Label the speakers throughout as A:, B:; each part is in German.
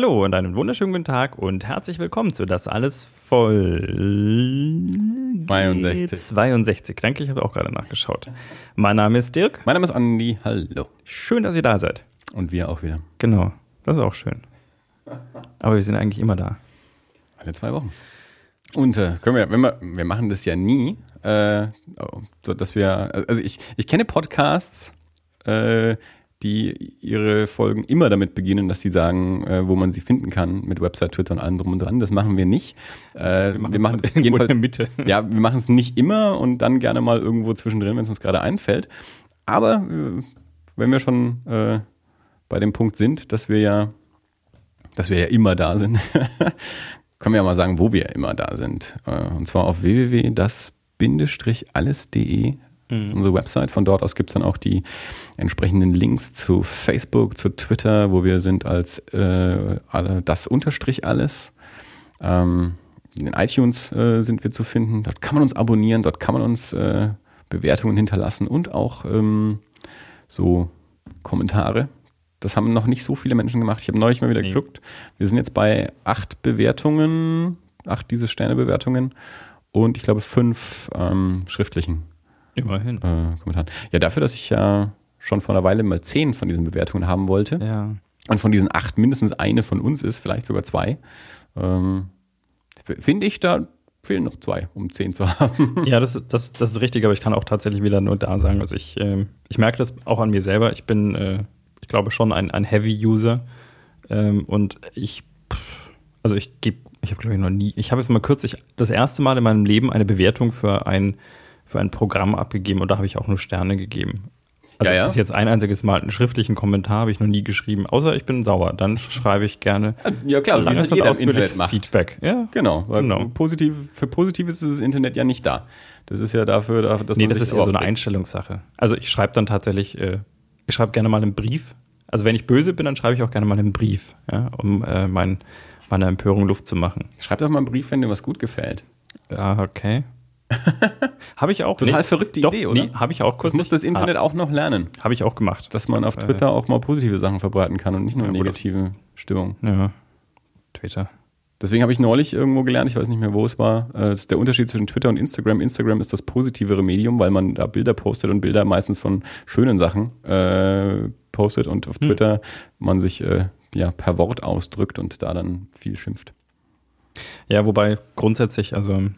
A: Hallo und einen wunderschönen guten Tag und herzlich willkommen zu Das Alles voll
B: 62.
A: 62. Danke, ich habe auch gerade nachgeschaut. Mein Name ist Dirk.
B: Mein Name ist Andi. Hallo.
A: Schön, dass ihr da seid.
B: Und wir auch wieder.
A: Genau, das ist auch schön. Aber wir sind eigentlich immer da.
B: Alle zwei Wochen. Und äh, können wir, wenn wir, wir machen das ja nie, äh, so dass wir, also ich, ich kenne Podcasts, äh, die ihre Folgen immer damit beginnen, dass sie sagen, äh, wo man sie finden kann, mit Website, Twitter und allem drum und dran. Das machen wir nicht. Äh, wir machen,
A: wir
B: es
A: in der Mitte.
B: Ja, wir machen es nicht immer und dann gerne mal irgendwo zwischendrin, wenn es uns gerade einfällt. Aber äh, wenn wir schon äh, bei dem Punkt sind, dass wir ja, dass wir ja immer da sind, können wir ja mal sagen, wo wir immer da sind. Äh, und zwar auf www.das-alles.de mhm. unsere Website. Von dort aus gibt es dann auch die entsprechenden Links zu Facebook, zu Twitter, wo wir sind als äh, das Unterstrich alles. Ähm, in den iTunes äh, sind wir zu finden. Dort kann man uns abonnieren, dort kann man uns äh, Bewertungen hinterlassen und auch ähm, so Kommentare. Das haben noch nicht so viele Menschen gemacht. Ich habe neulich mal wieder nee. geguckt. Wir sind jetzt bei acht Bewertungen, acht diese Sternebewertungen und ich glaube fünf ähm, schriftlichen
A: Immerhin.
B: Äh, Kommentaren. Ja, dafür, dass ich ja schon vor einer Weile mal zehn von diesen Bewertungen haben wollte.
A: Ja.
B: Und von diesen acht mindestens eine von uns ist, vielleicht sogar zwei. Ähm, Finde ich, da fehlen noch zwei, um zehn zu haben.
A: Ja, das, das, das ist richtig, aber ich kann auch tatsächlich wieder nur da sagen, also ich, äh, ich merke das auch an mir selber. Ich bin, äh, ich glaube, schon ein, ein Heavy-User. Ähm, und ich, also ich gebe, ich habe glaube ich noch nie, ich habe jetzt mal kürzlich das erste Mal in meinem Leben eine Bewertung für ein für ein Programm abgegeben und da habe ich auch nur Sterne gegeben. Also
B: ja, ja.
A: bis jetzt ein einziges Mal einen schriftlichen Kommentar habe ich noch nie geschrieben, außer ich bin sauer. Dann schreibe ich gerne
B: ja, klar,
A: langes und ausführliches Feedback.
B: Ja, genau. Weil genau. Positiv, für Positives ist das Internet ja nicht da. Das ist ja dafür, dass
A: Nee, das ist ja so eine Einstellungssache. Also ich schreibe dann tatsächlich, äh, ich schreibe gerne mal einen Brief. Also wenn ich böse bin, dann schreibe ich auch gerne mal einen Brief, ja, um äh, mein, meine Empörung Luft zu machen.
B: Schreib doch mal einen Brief, wenn dir was gut gefällt.
A: Ja, okay. habe ich auch.
B: Total nee, verrückte
A: doch,
B: Idee, oder?
A: Nee, habe ich auch kurz.
B: Das muss das Internet ah, auch noch lernen.
A: Habe ich auch gemacht.
B: Dass man auf äh. Twitter äh, auch mal positive Sachen verbreiten kann und nicht nur ja, negative. Stimmung.
A: Ja. Twitter.
B: Deswegen habe ich neulich irgendwo gelernt, ich weiß nicht mehr, wo es war, äh, das ist der Unterschied zwischen Twitter und Instagram. Instagram ist das positivere Medium, weil man da Bilder postet und Bilder meistens von schönen Sachen äh, postet und auf hm. Twitter man sich äh, ja per Wort ausdrückt und da dann viel schimpft.
A: Ja, wobei grundsätzlich, also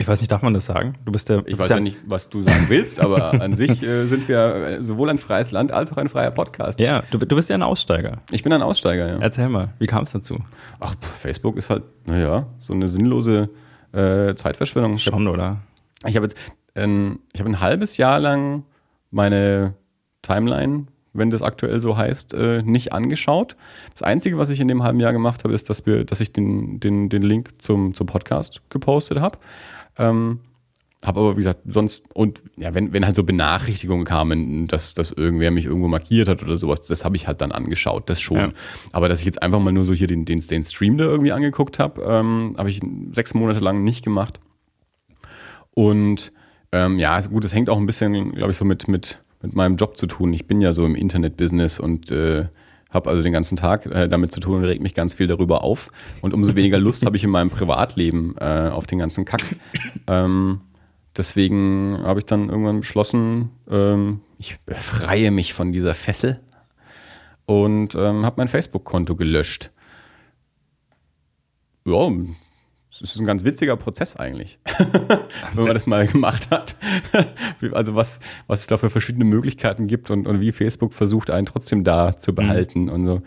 A: ich weiß nicht, darf man das sagen?
B: Du bist der. Ich weiß ja, nicht, was du sagen willst, aber an sich äh, sind wir sowohl ein freies Land als auch ein freier Podcast.
A: Ja, du, du bist ja ein Aussteiger.
B: Ich bin ein Aussteiger, ja.
A: Erzähl mal, wie kam es dazu?
B: Ach, Facebook ist halt, naja, so eine sinnlose äh, Zeitverschwendung.
A: Schon, oder?
B: Ich habe jetzt, ähm, ich habe ein halbes Jahr lang meine Timeline wenn das aktuell so heißt, äh, nicht angeschaut. Das Einzige, was ich in dem halben Jahr gemacht habe, ist, dass, wir, dass ich den, den, den Link zum, zum Podcast gepostet habe. Ähm, habe aber, wie gesagt, sonst, und ja, wenn, wenn halt so Benachrichtigungen kamen, dass, dass irgendwer mich irgendwo markiert hat oder sowas, das habe ich halt dann angeschaut, das schon. Ja. Aber dass ich jetzt einfach mal nur so hier den, den, den Stream da irgendwie angeguckt habe, ähm, habe ich sechs Monate lang nicht gemacht. Und ähm, ja, gut, es hängt auch ein bisschen, glaube ich, so mit, mit, mit meinem Job zu tun. Ich bin ja so im Internet-Business und äh, habe also den ganzen Tag äh, damit zu tun und regt mich ganz viel darüber auf. Und umso weniger Lust habe ich in meinem Privatleben äh, auf den ganzen Kack. Ähm, deswegen habe ich dann irgendwann beschlossen, ähm, ich befreie mich von dieser Fessel und ähm, habe mein Facebook-Konto gelöscht. Ja, es ist ein ganz witziger Prozess eigentlich, wenn man das mal gemacht hat. also was, was es da für verschiedene Möglichkeiten gibt und, und wie Facebook versucht, einen trotzdem da zu behalten mhm. und so.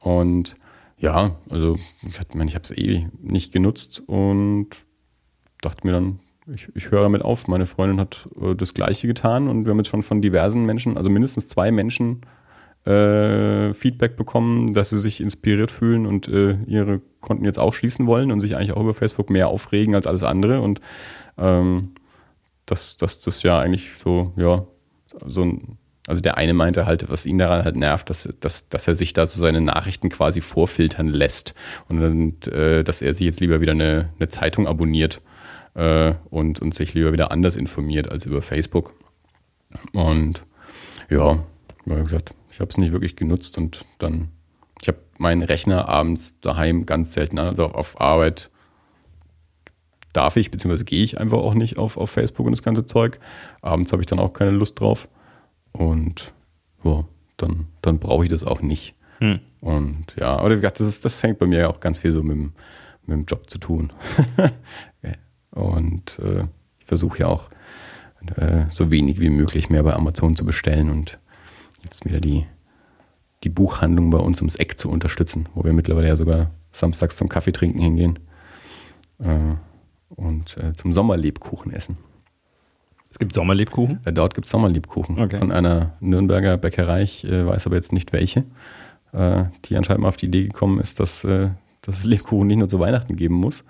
B: Und ja, also ich, ich habe es eh nicht genutzt und dachte mir dann, ich, ich höre damit auf. Meine Freundin hat äh, das Gleiche getan und wir haben jetzt schon von diversen Menschen, also mindestens zwei Menschen äh, Feedback bekommen, dass sie sich inspiriert fühlen und äh, ihre Konten jetzt auch schließen wollen und sich eigentlich auch über Facebook mehr aufregen als alles andere. Und ähm, dass das, das ja eigentlich so, ja, so ein, also der eine meinte halt, was ihn daran halt nervt, dass, dass, dass er sich da so seine Nachrichten quasi vorfiltern lässt und, äh, dass er sich jetzt lieber wieder eine, eine Zeitung abonniert äh, und, und sich lieber wieder anders informiert als über Facebook. Und ja, wie gesagt, ich habe es nicht wirklich genutzt und dann ich habe meinen Rechner abends daheim ganz selten an, also auf Arbeit darf ich, beziehungsweise gehe ich einfach auch nicht auf, auf Facebook und das ganze Zeug. Abends habe ich dann auch keine Lust drauf. Und ja, dann, dann brauche ich das auch nicht. Hm. Und ja, aber wie gesagt, das, ist, das hängt bei mir auch ganz viel so mit dem, mit dem Job zu tun. und äh, ich versuche ja auch äh, so wenig wie möglich mehr bei Amazon zu bestellen und jetzt wieder die, die Buchhandlung bei uns ums Eck zu unterstützen, wo wir mittlerweile ja sogar samstags zum Kaffee trinken hingehen. Äh, und äh, zum Sommerlebkuchen essen.
A: Es gibt Sommerlebkuchen?
B: Äh, dort gibt es Sommerlebkuchen okay. von einer Nürnberger Bäckerei, ich äh, weiß aber jetzt nicht welche, äh, die anscheinend mal auf die Idee gekommen ist, dass, äh, dass es Lebkuchen nicht nur zu Weihnachten geben muss,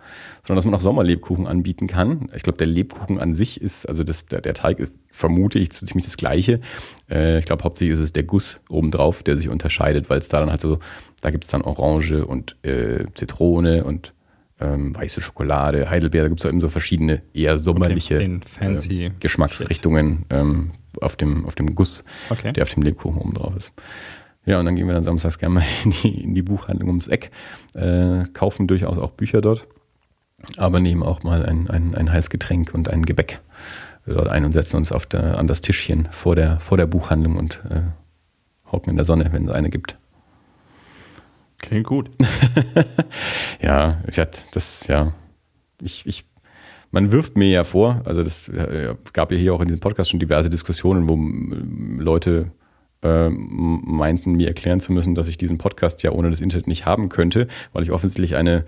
B: sondern dass man auch Sommerlebkuchen anbieten kann. Ich glaube, der Lebkuchen an sich ist, also das, der, der Teig ist, vermute ich, ziemlich das Gleiche. Äh, ich glaube, hauptsächlich ist es der Guss obendrauf, der sich unterscheidet, weil es da dann halt so, da gibt es dann Orange und äh, Zitrone und ähm, weiße Schokolade, Heidelbeer, da gibt es eben so verschiedene eher sommerliche äh, Geschmacksrichtungen ähm, auf, dem, auf dem Guss, okay. der auf dem Lebkuchen oben drauf ist. Ja, und dann gehen wir dann samstags gerne mal in die, in die Buchhandlung ums Eck, äh, kaufen durchaus auch Bücher dort, aber nehmen auch mal ein, ein, ein heißes Getränk und ein Gebäck dort ein und setzen uns auf der, an das Tischchen vor der, vor der Buchhandlung und äh, hocken in der Sonne, wenn es eine gibt.
A: Klingt gut.
B: ja, ich hatte das, ja, ich, ich, man wirft mir ja vor, also das äh, gab ja hier auch in diesem Podcast schon diverse Diskussionen, wo Leute äh, meinten, mir erklären zu müssen, dass ich diesen Podcast ja ohne das Internet nicht haben könnte, weil ich offensichtlich eine,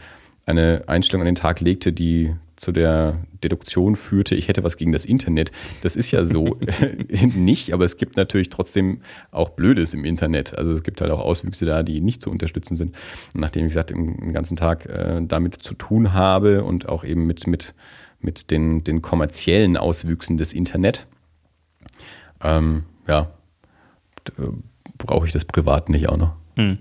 B: eine Einstellung an den Tag legte, die zu der Deduktion führte, ich hätte was gegen das Internet. Das ist ja so nicht, aber es gibt natürlich trotzdem auch Blödes im Internet. Also es gibt halt auch Auswüchse da, die nicht zu unterstützen sind. Und nachdem ich gesagt den, den ganzen Tag äh, damit zu tun habe und auch eben mit, mit, mit den, den kommerziellen Auswüchsen des Internet, ähm, ja, brauche ich das privat nicht auch noch. Hm.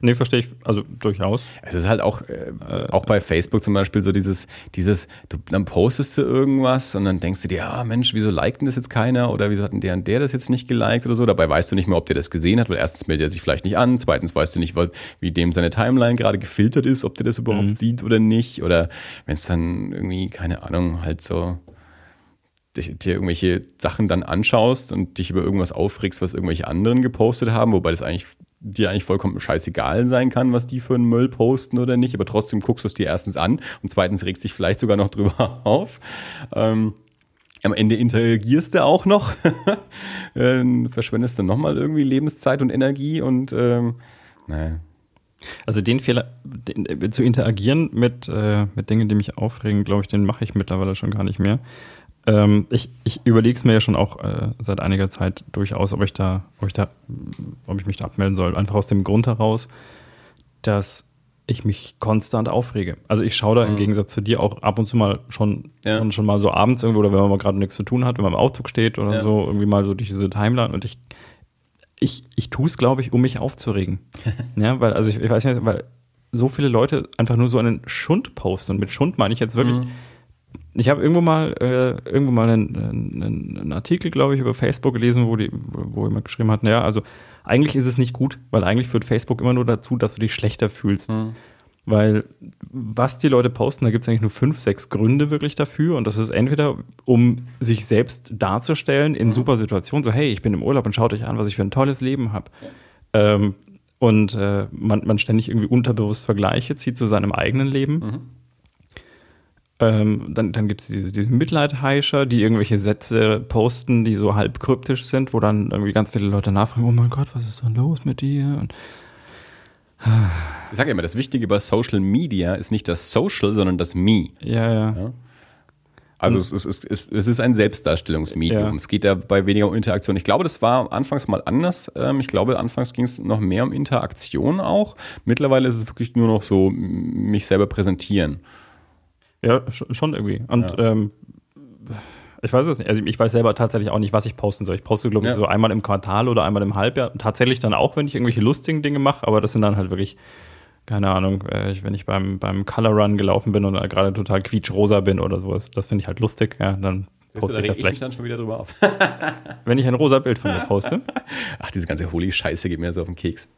A: Nee, verstehe ich, also durchaus.
B: Es ist halt auch, äh, auch bei Facebook zum Beispiel so dieses, dieses, du, dann postest du irgendwas und dann denkst du dir, ja Mensch, wieso liked denn das jetzt keiner oder wieso hat denn der und der das jetzt nicht geliked oder so. Dabei weißt du nicht mehr, ob der das gesehen hat, weil erstens meldet er sich vielleicht nicht an, zweitens weißt du nicht, wie dem seine Timeline gerade gefiltert ist, ob der das überhaupt mhm. sieht oder nicht. Oder wenn es dann irgendwie, keine Ahnung, halt so dir irgendwelche Sachen dann anschaust und dich über irgendwas aufregst, was irgendwelche anderen gepostet haben, wobei das eigentlich dir eigentlich vollkommen scheißegal sein kann, was die für einen Müll posten oder nicht, aber trotzdem guckst du es dir erstens an und zweitens regst dich vielleicht sogar noch drüber auf. Ähm, am Ende interagierst du auch noch, ähm, verschwendest dann nochmal irgendwie Lebenszeit und Energie und ähm, naja.
A: Also den Fehler, den, äh, zu interagieren mit, äh, mit Dingen, die mich aufregen, glaube ich, den mache ich mittlerweile schon gar nicht mehr. Ähm, ich ich überlege es mir ja schon auch äh, seit einiger Zeit durchaus, ob ich da, ob ich da, ob ich mich da abmelden soll. Einfach aus dem Grund heraus, dass ich mich konstant aufrege. Also ich schaue da mhm. im Gegensatz zu dir auch ab und zu mal schon, ja. schon, schon, mal so abends irgendwo oder wenn man mal gerade nichts zu tun hat, wenn man im Aufzug steht oder ja. so, irgendwie mal so durch diese Timeline und ich, ich, ich tue es, glaube ich, um mich aufzuregen. ja, weil, also ich, ich, weiß nicht, weil so viele Leute einfach nur so einen Schund posten. Und mit Schund meine ich jetzt wirklich, mhm ich habe irgendwo mal äh, irgendwo mal einen, einen, einen Artikel, glaube ich, über Facebook gelesen, wo, die, wo jemand geschrieben hat, naja, also eigentlich ist es nicht gut, weil eigentlich führt Facebook immer nur dazu, dass du dich schlechter fühlst. Mhm. Weil was die Leute posten, da gibt es eigentlich nur fünf, sechs Gründe wirklich dafür. Und das ist entweder, um sich selbst darzustellen in mhm. super Situationen, so hey, ich bin im Urlaub und schaut euch an, was ich für ein tolles Leben habe. Ja. Ähm, und äh, man, man ständig irgendwie unterbewusst Vergleiche zieht zu seinem eigenen Leben. Mhm. Ähm, dann dann gibt es diese, diesen Mitleidheischer, die irgendwelche Sätze posten, die so halb kryptisch sind, wo dann irgendwie ganz viele Leute nachfragen, oh mein Gott, was ist da los mit dir? Und
B: ich sage immer, das Wichtige bei Social Media ist nicht das Social, sondern das Me.
A: Ja, ja. ja?
B: Also es, ist, es, es ist ein Selbstdarstellungsmedium. Ja. Es geht dabei weniger um Interaktion. Ich glaube, das war anfangs mal anders. Ähm, ich glaube, anfangs ging es noch mehr um Interaktion auch. Mittlerweile ist es wirklich nur noch so, mich selber präsentieren.
A: Ja, schon irgendwie. Und ja. ähm, ich weiß es nicht. Also ich weiß selber tatsächlich auch nicht, was ich posten soll. Ich poste, glaube ich, ja. so einmal im Quartal oder einmal im Halbjahr. Tatsächlich dann auch, wenn ich irgendwelche lustigen Dinge mache, aber das sind dann halt wirklich, keine Ahnung, äh, wenn ich beim, beim Color Run gelaufen bin und gerade total quietschrosa bin oder sowas, das finde ich halt lustig. Ja, dann poste
B: da
A: ich
B: reg ich mich dann schon wieder drüber auf.
A: Wenn ich ein rosa Bild von mir poste.
B: Ach, diese ganze Holy-Scheiße geht mir so auf den Keks.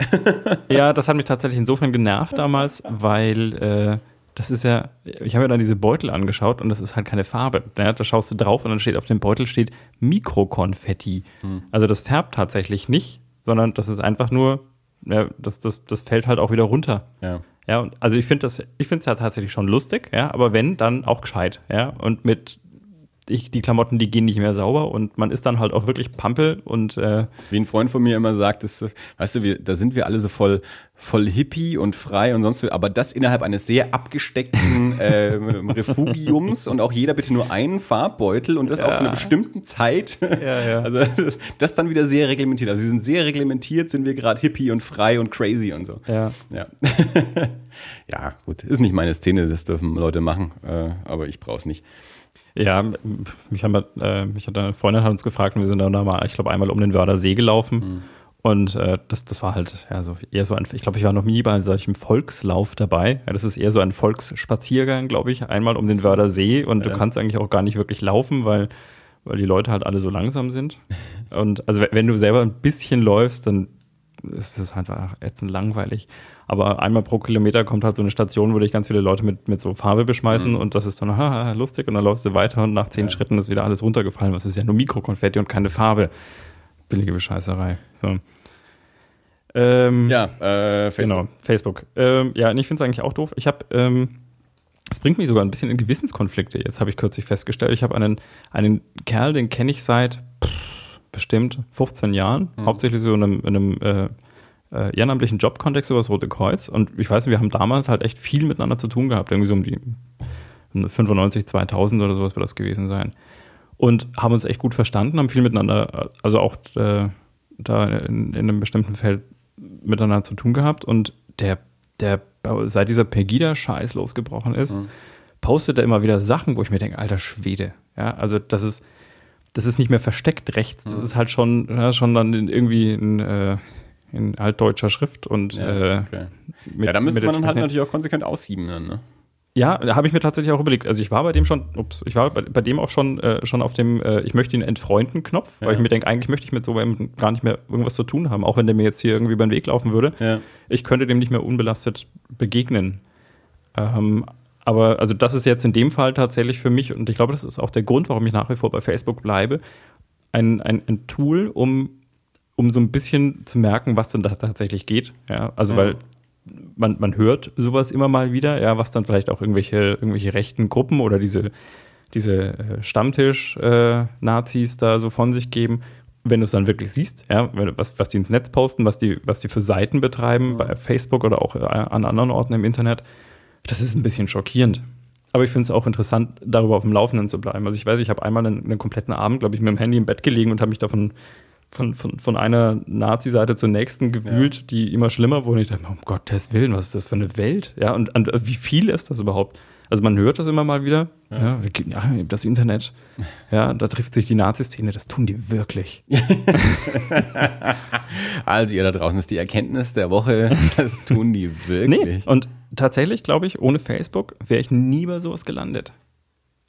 A: Ja, das hat mich tatsächlich insofern genervt damals, weil äh, das ist ja, ich habe mir dann diese Beutel angeschaut und das ist halt keine Farbe. Da schaust du drauf und dann steht auf dem Beutel steht Mikrokonfetti. Also das färbt tatsächlich nicht, sondern das ist einfach nur, ja, das, das, das fällt halt auch wieder runter.
B: Ja.
A: Ja, also ich finde das, ich finde es ja tatsächlich schon lustig, ja, aber wenn, dann auch gescheit, ja. Und mit ich, die Klamotten, die gehen nicht mehr sauber und man ist dann halt auch wirklich Pampel und äh,
B: Wie ein Freund von mir immer sagt, ist, weißt du, wir, da sind wir alle so voll, voll hippie und frei und sonst, aber das innerhalb eines sehr abgesteckten äh, Refugiums und auch jeder bitte nur einen Farbbeutel und das auch zu einer bestimmten Zeit.
A: ja.
B: Also das, das dann wieder sehr reglementiert. Also sie sind sehr reglementiert, sind wir gerade hippie und frei und crazy und so.
A: ja.
B: Ja. ja, gut, ist nicht meine Szene, das dürfen Leute machen, äh, aber ich brauche es nicht.
A: Ja, mich, haben, äh, mich hat eine Freundin hat uns gefragt und wir sind dann da mal, ich glaube, einmal um den Wörder See gelaufen. Und äh, das, das war halt ja, so eher so ein, ich glaube, ich war noch nie bei solchem Volkslauf dabei. Ja, das ist eher so ein Volksspaziergang, glaube ich, einmal um den Wörder See und
B: Ja.
A: du kannst eigentlich auch gar nicht wirklich laufen, weil, weil die Leute halt alle so langsam sind. Und also wenn du selber ein bisschen läufst, dann ist das einfach ätzend langweilig. Aber einmal pro Kilometer kommt halt so eine Station, wo dich ganz viele Leute mit, mit so Farbe beschmeißen und das ist dann haha, lustig und dann läufst du weiter und nach zehn Schritten ist wieder alles runtergefallen. Was ist ja nur Mikrokonfetti und keine Farbe. Billige Bescheißerei. So. Ähm,
B: Ja, äh, Facebook.
A: Genau, Facebook. Ähm, ja, und ich finde es eigentlich auch doof. Ich habe, ähm, es bringt mich sogar ein bisschen in Gewissenskonflikte. Jetzt habe ich kürzlich festgestellt, ich habe einen, einen Kerl, den kenne ich seit pff, bestimmt 15 Jahren, hauptsächlich so in einem, in einem äh, äh, ehrenamtlichen Jobkontext über das Rote Kreuz. Und ich weiß, wir haben damals halt echt viel miteinander zu tun gehabt, irgendwie so um die 95, 2000 oder sowas wird das gewesen sein. Und haben uns echt gut verstanden, haben viel miteinander, also auch äh, da in, in einem bestimmten Feld miteinander zu tun gehabt. Und der, der seit dieser Pegida-Scheiß losgebrochen ist, postet er immer wieder Sachen, wo ich mir denke, alter Schwede. Ja, also das ist, das ist nicht mehr versteckt rechts. Das ist halt schon, ja, schon dann in, irgendwie in, äh, in altdeutscher Schrift und
B: Ja,
A: äh,
B: okay.
A: mit,
B: ja, da müsste man dann halt natürlich auch konsequent aussieben. Dann, ne?
A: ja, da habe ich mir tatsächlich auch überlegt. Also ich war bei dem schon, ups, ich war bei, bei dem auch schon, äh, schon auf dem äh, Ich möchte ihn entfreunden Knopf, weil
B: Ja.
A: ich mir denke, eigentlich möchte ich mit so einem gar nicht mehr irgendwas zu tun haben, auch wenn der mir jetzt hier irgendwie über den Weg laufen würde.
B: Ja.
A: Ich könnte dem nicht mehr unbelastet begegnen. Ähm, aber also das ist jetzt in dem Fall tatsächlich für mich, und ich glaube, das ist auch der Grund, warum ich nach wie vor bei Facebook bleibe, ein, ein, ein Tool, um, um so ein bisschen zu merken, was denn da tatsächlich geht. Ja, also
B: Ja.
A: weil man, man hört sowas immer mal wieder, ja, was dann vielleicht auch irgendwelche, irgendwelche rechten Gruppen oder diese, diese äh, Stammtisch-Nazis da so von sich geben. Wenn du es dann wirklich siehst, ja, was, was die ins Netz posten, was die, was die für Seiten betreiben, bei Facebook oder auch äh, an anderen Orten im Internet, das ist ein bisschen schockierend. Aber ich finde es auch interessant, darüber auf dem Laufenden zu bleiben. Also ich weiß, ich habe einmal einen, einen kompletten Abend, glaube ich, mit dem Handy im Bett gelegen und habe mich davon von, von, von einer Nazi-Seite zur nächsten gewühlt, die immer schlimmer wurde. Ich dachte, mir, um Gottes Willen, was ist das für eine Welt? Ja, und, und wie viel ist das überhaupt? Also man hört das immer mal wieder. Ja, ja das Internet. Ja, da trifft sich die Nazi-Szene. Das tun die wirklich.
B: Also ihr da draußen ist die Erkenntnis der Woche, das tun die
A: Nee,
B: wirklich.
A: und tatsächlich glaube ich, ohne Facebook wäre ich nie bei sowas gelandet.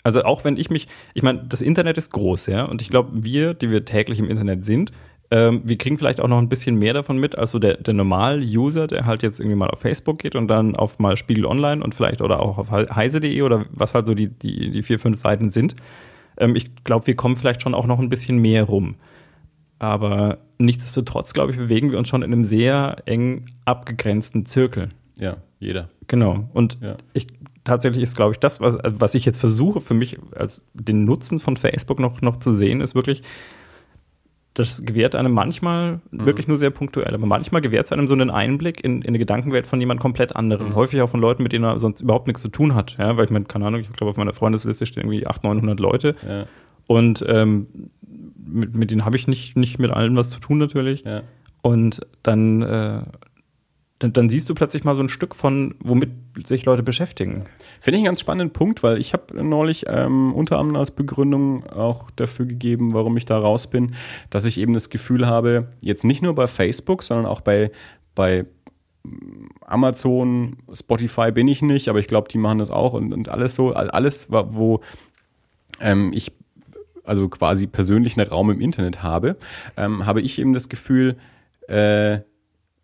A: Also auch wenn ich mich, ich meine, das Internet ist groß, ja, und ich glaube, wir, die wir täglich im Internet sind, ähm, wir kriegen vielleicht auch noch ein bisschen mehr davon mit, als so der, der Normal-User, der halt jetzt irgendwie mal auf Facebook geht und dann auf mal Spiegel Online und vielleicht oder auch auf heise.de oder was halt so die, die, die vier, fünf Seiten sind. Ähm, ich glaube, wir kommen vielleicht schon auch noch ein bisschen mehr rum. Aber nichtsdestotrotz, glaube ich, bewegen wir uns schon in einem sehr eng abgegrenzten Zirkel.
B: Ja, jeder.
A: Genau. Und
B: Ja.
A: ich tatsächlich ist, glaube ich, das, was, was ich jetzt versuche, für mich als den Nutzen von Facebook noch, noch zu sehen, ist wirklich, das gewährt einem manchmal wirklich nur sehr punktuell, aber manchmal gewährt es einem so einen Einblick in, in eine Gedankenwelt von jemand komplett anderem. Häufig auch von Leuten, mit denen er sonst überhaupt nichts zu tun hat. Ja, weil ich meine, keine Ahnung, ich glaube, auf meiner Freundesliste stehen irgendwie 800, 900 Leute
B: Ja,
A: und ähm, mit, mit denen habe ich nicht, nicht mit allen was zu tun natürlich.
B: ja.
A: Und dann, äh, dann, dann siehst du plötzlich mal so ein Stück von, womit sich Leute beschäftigen.
B: Finde ich einen ganz spannenden Punkt, weil ich habe neulich ähm, unter anderem als Begründung auch dafür gegeben, warum ich da raus bin, dass ich eben das Gefühl habe, jetzt nicht nur bei Facebook, sondern auch bei, bei mm, Amazon, Spotify bin ich nicht, aber ich glaube, die machen das auch und, und alles so, all- alles, wo ähm, ich also quasi persönlichen Raum im Internet habe, ähm, habe ich eben das Gefühl, äh,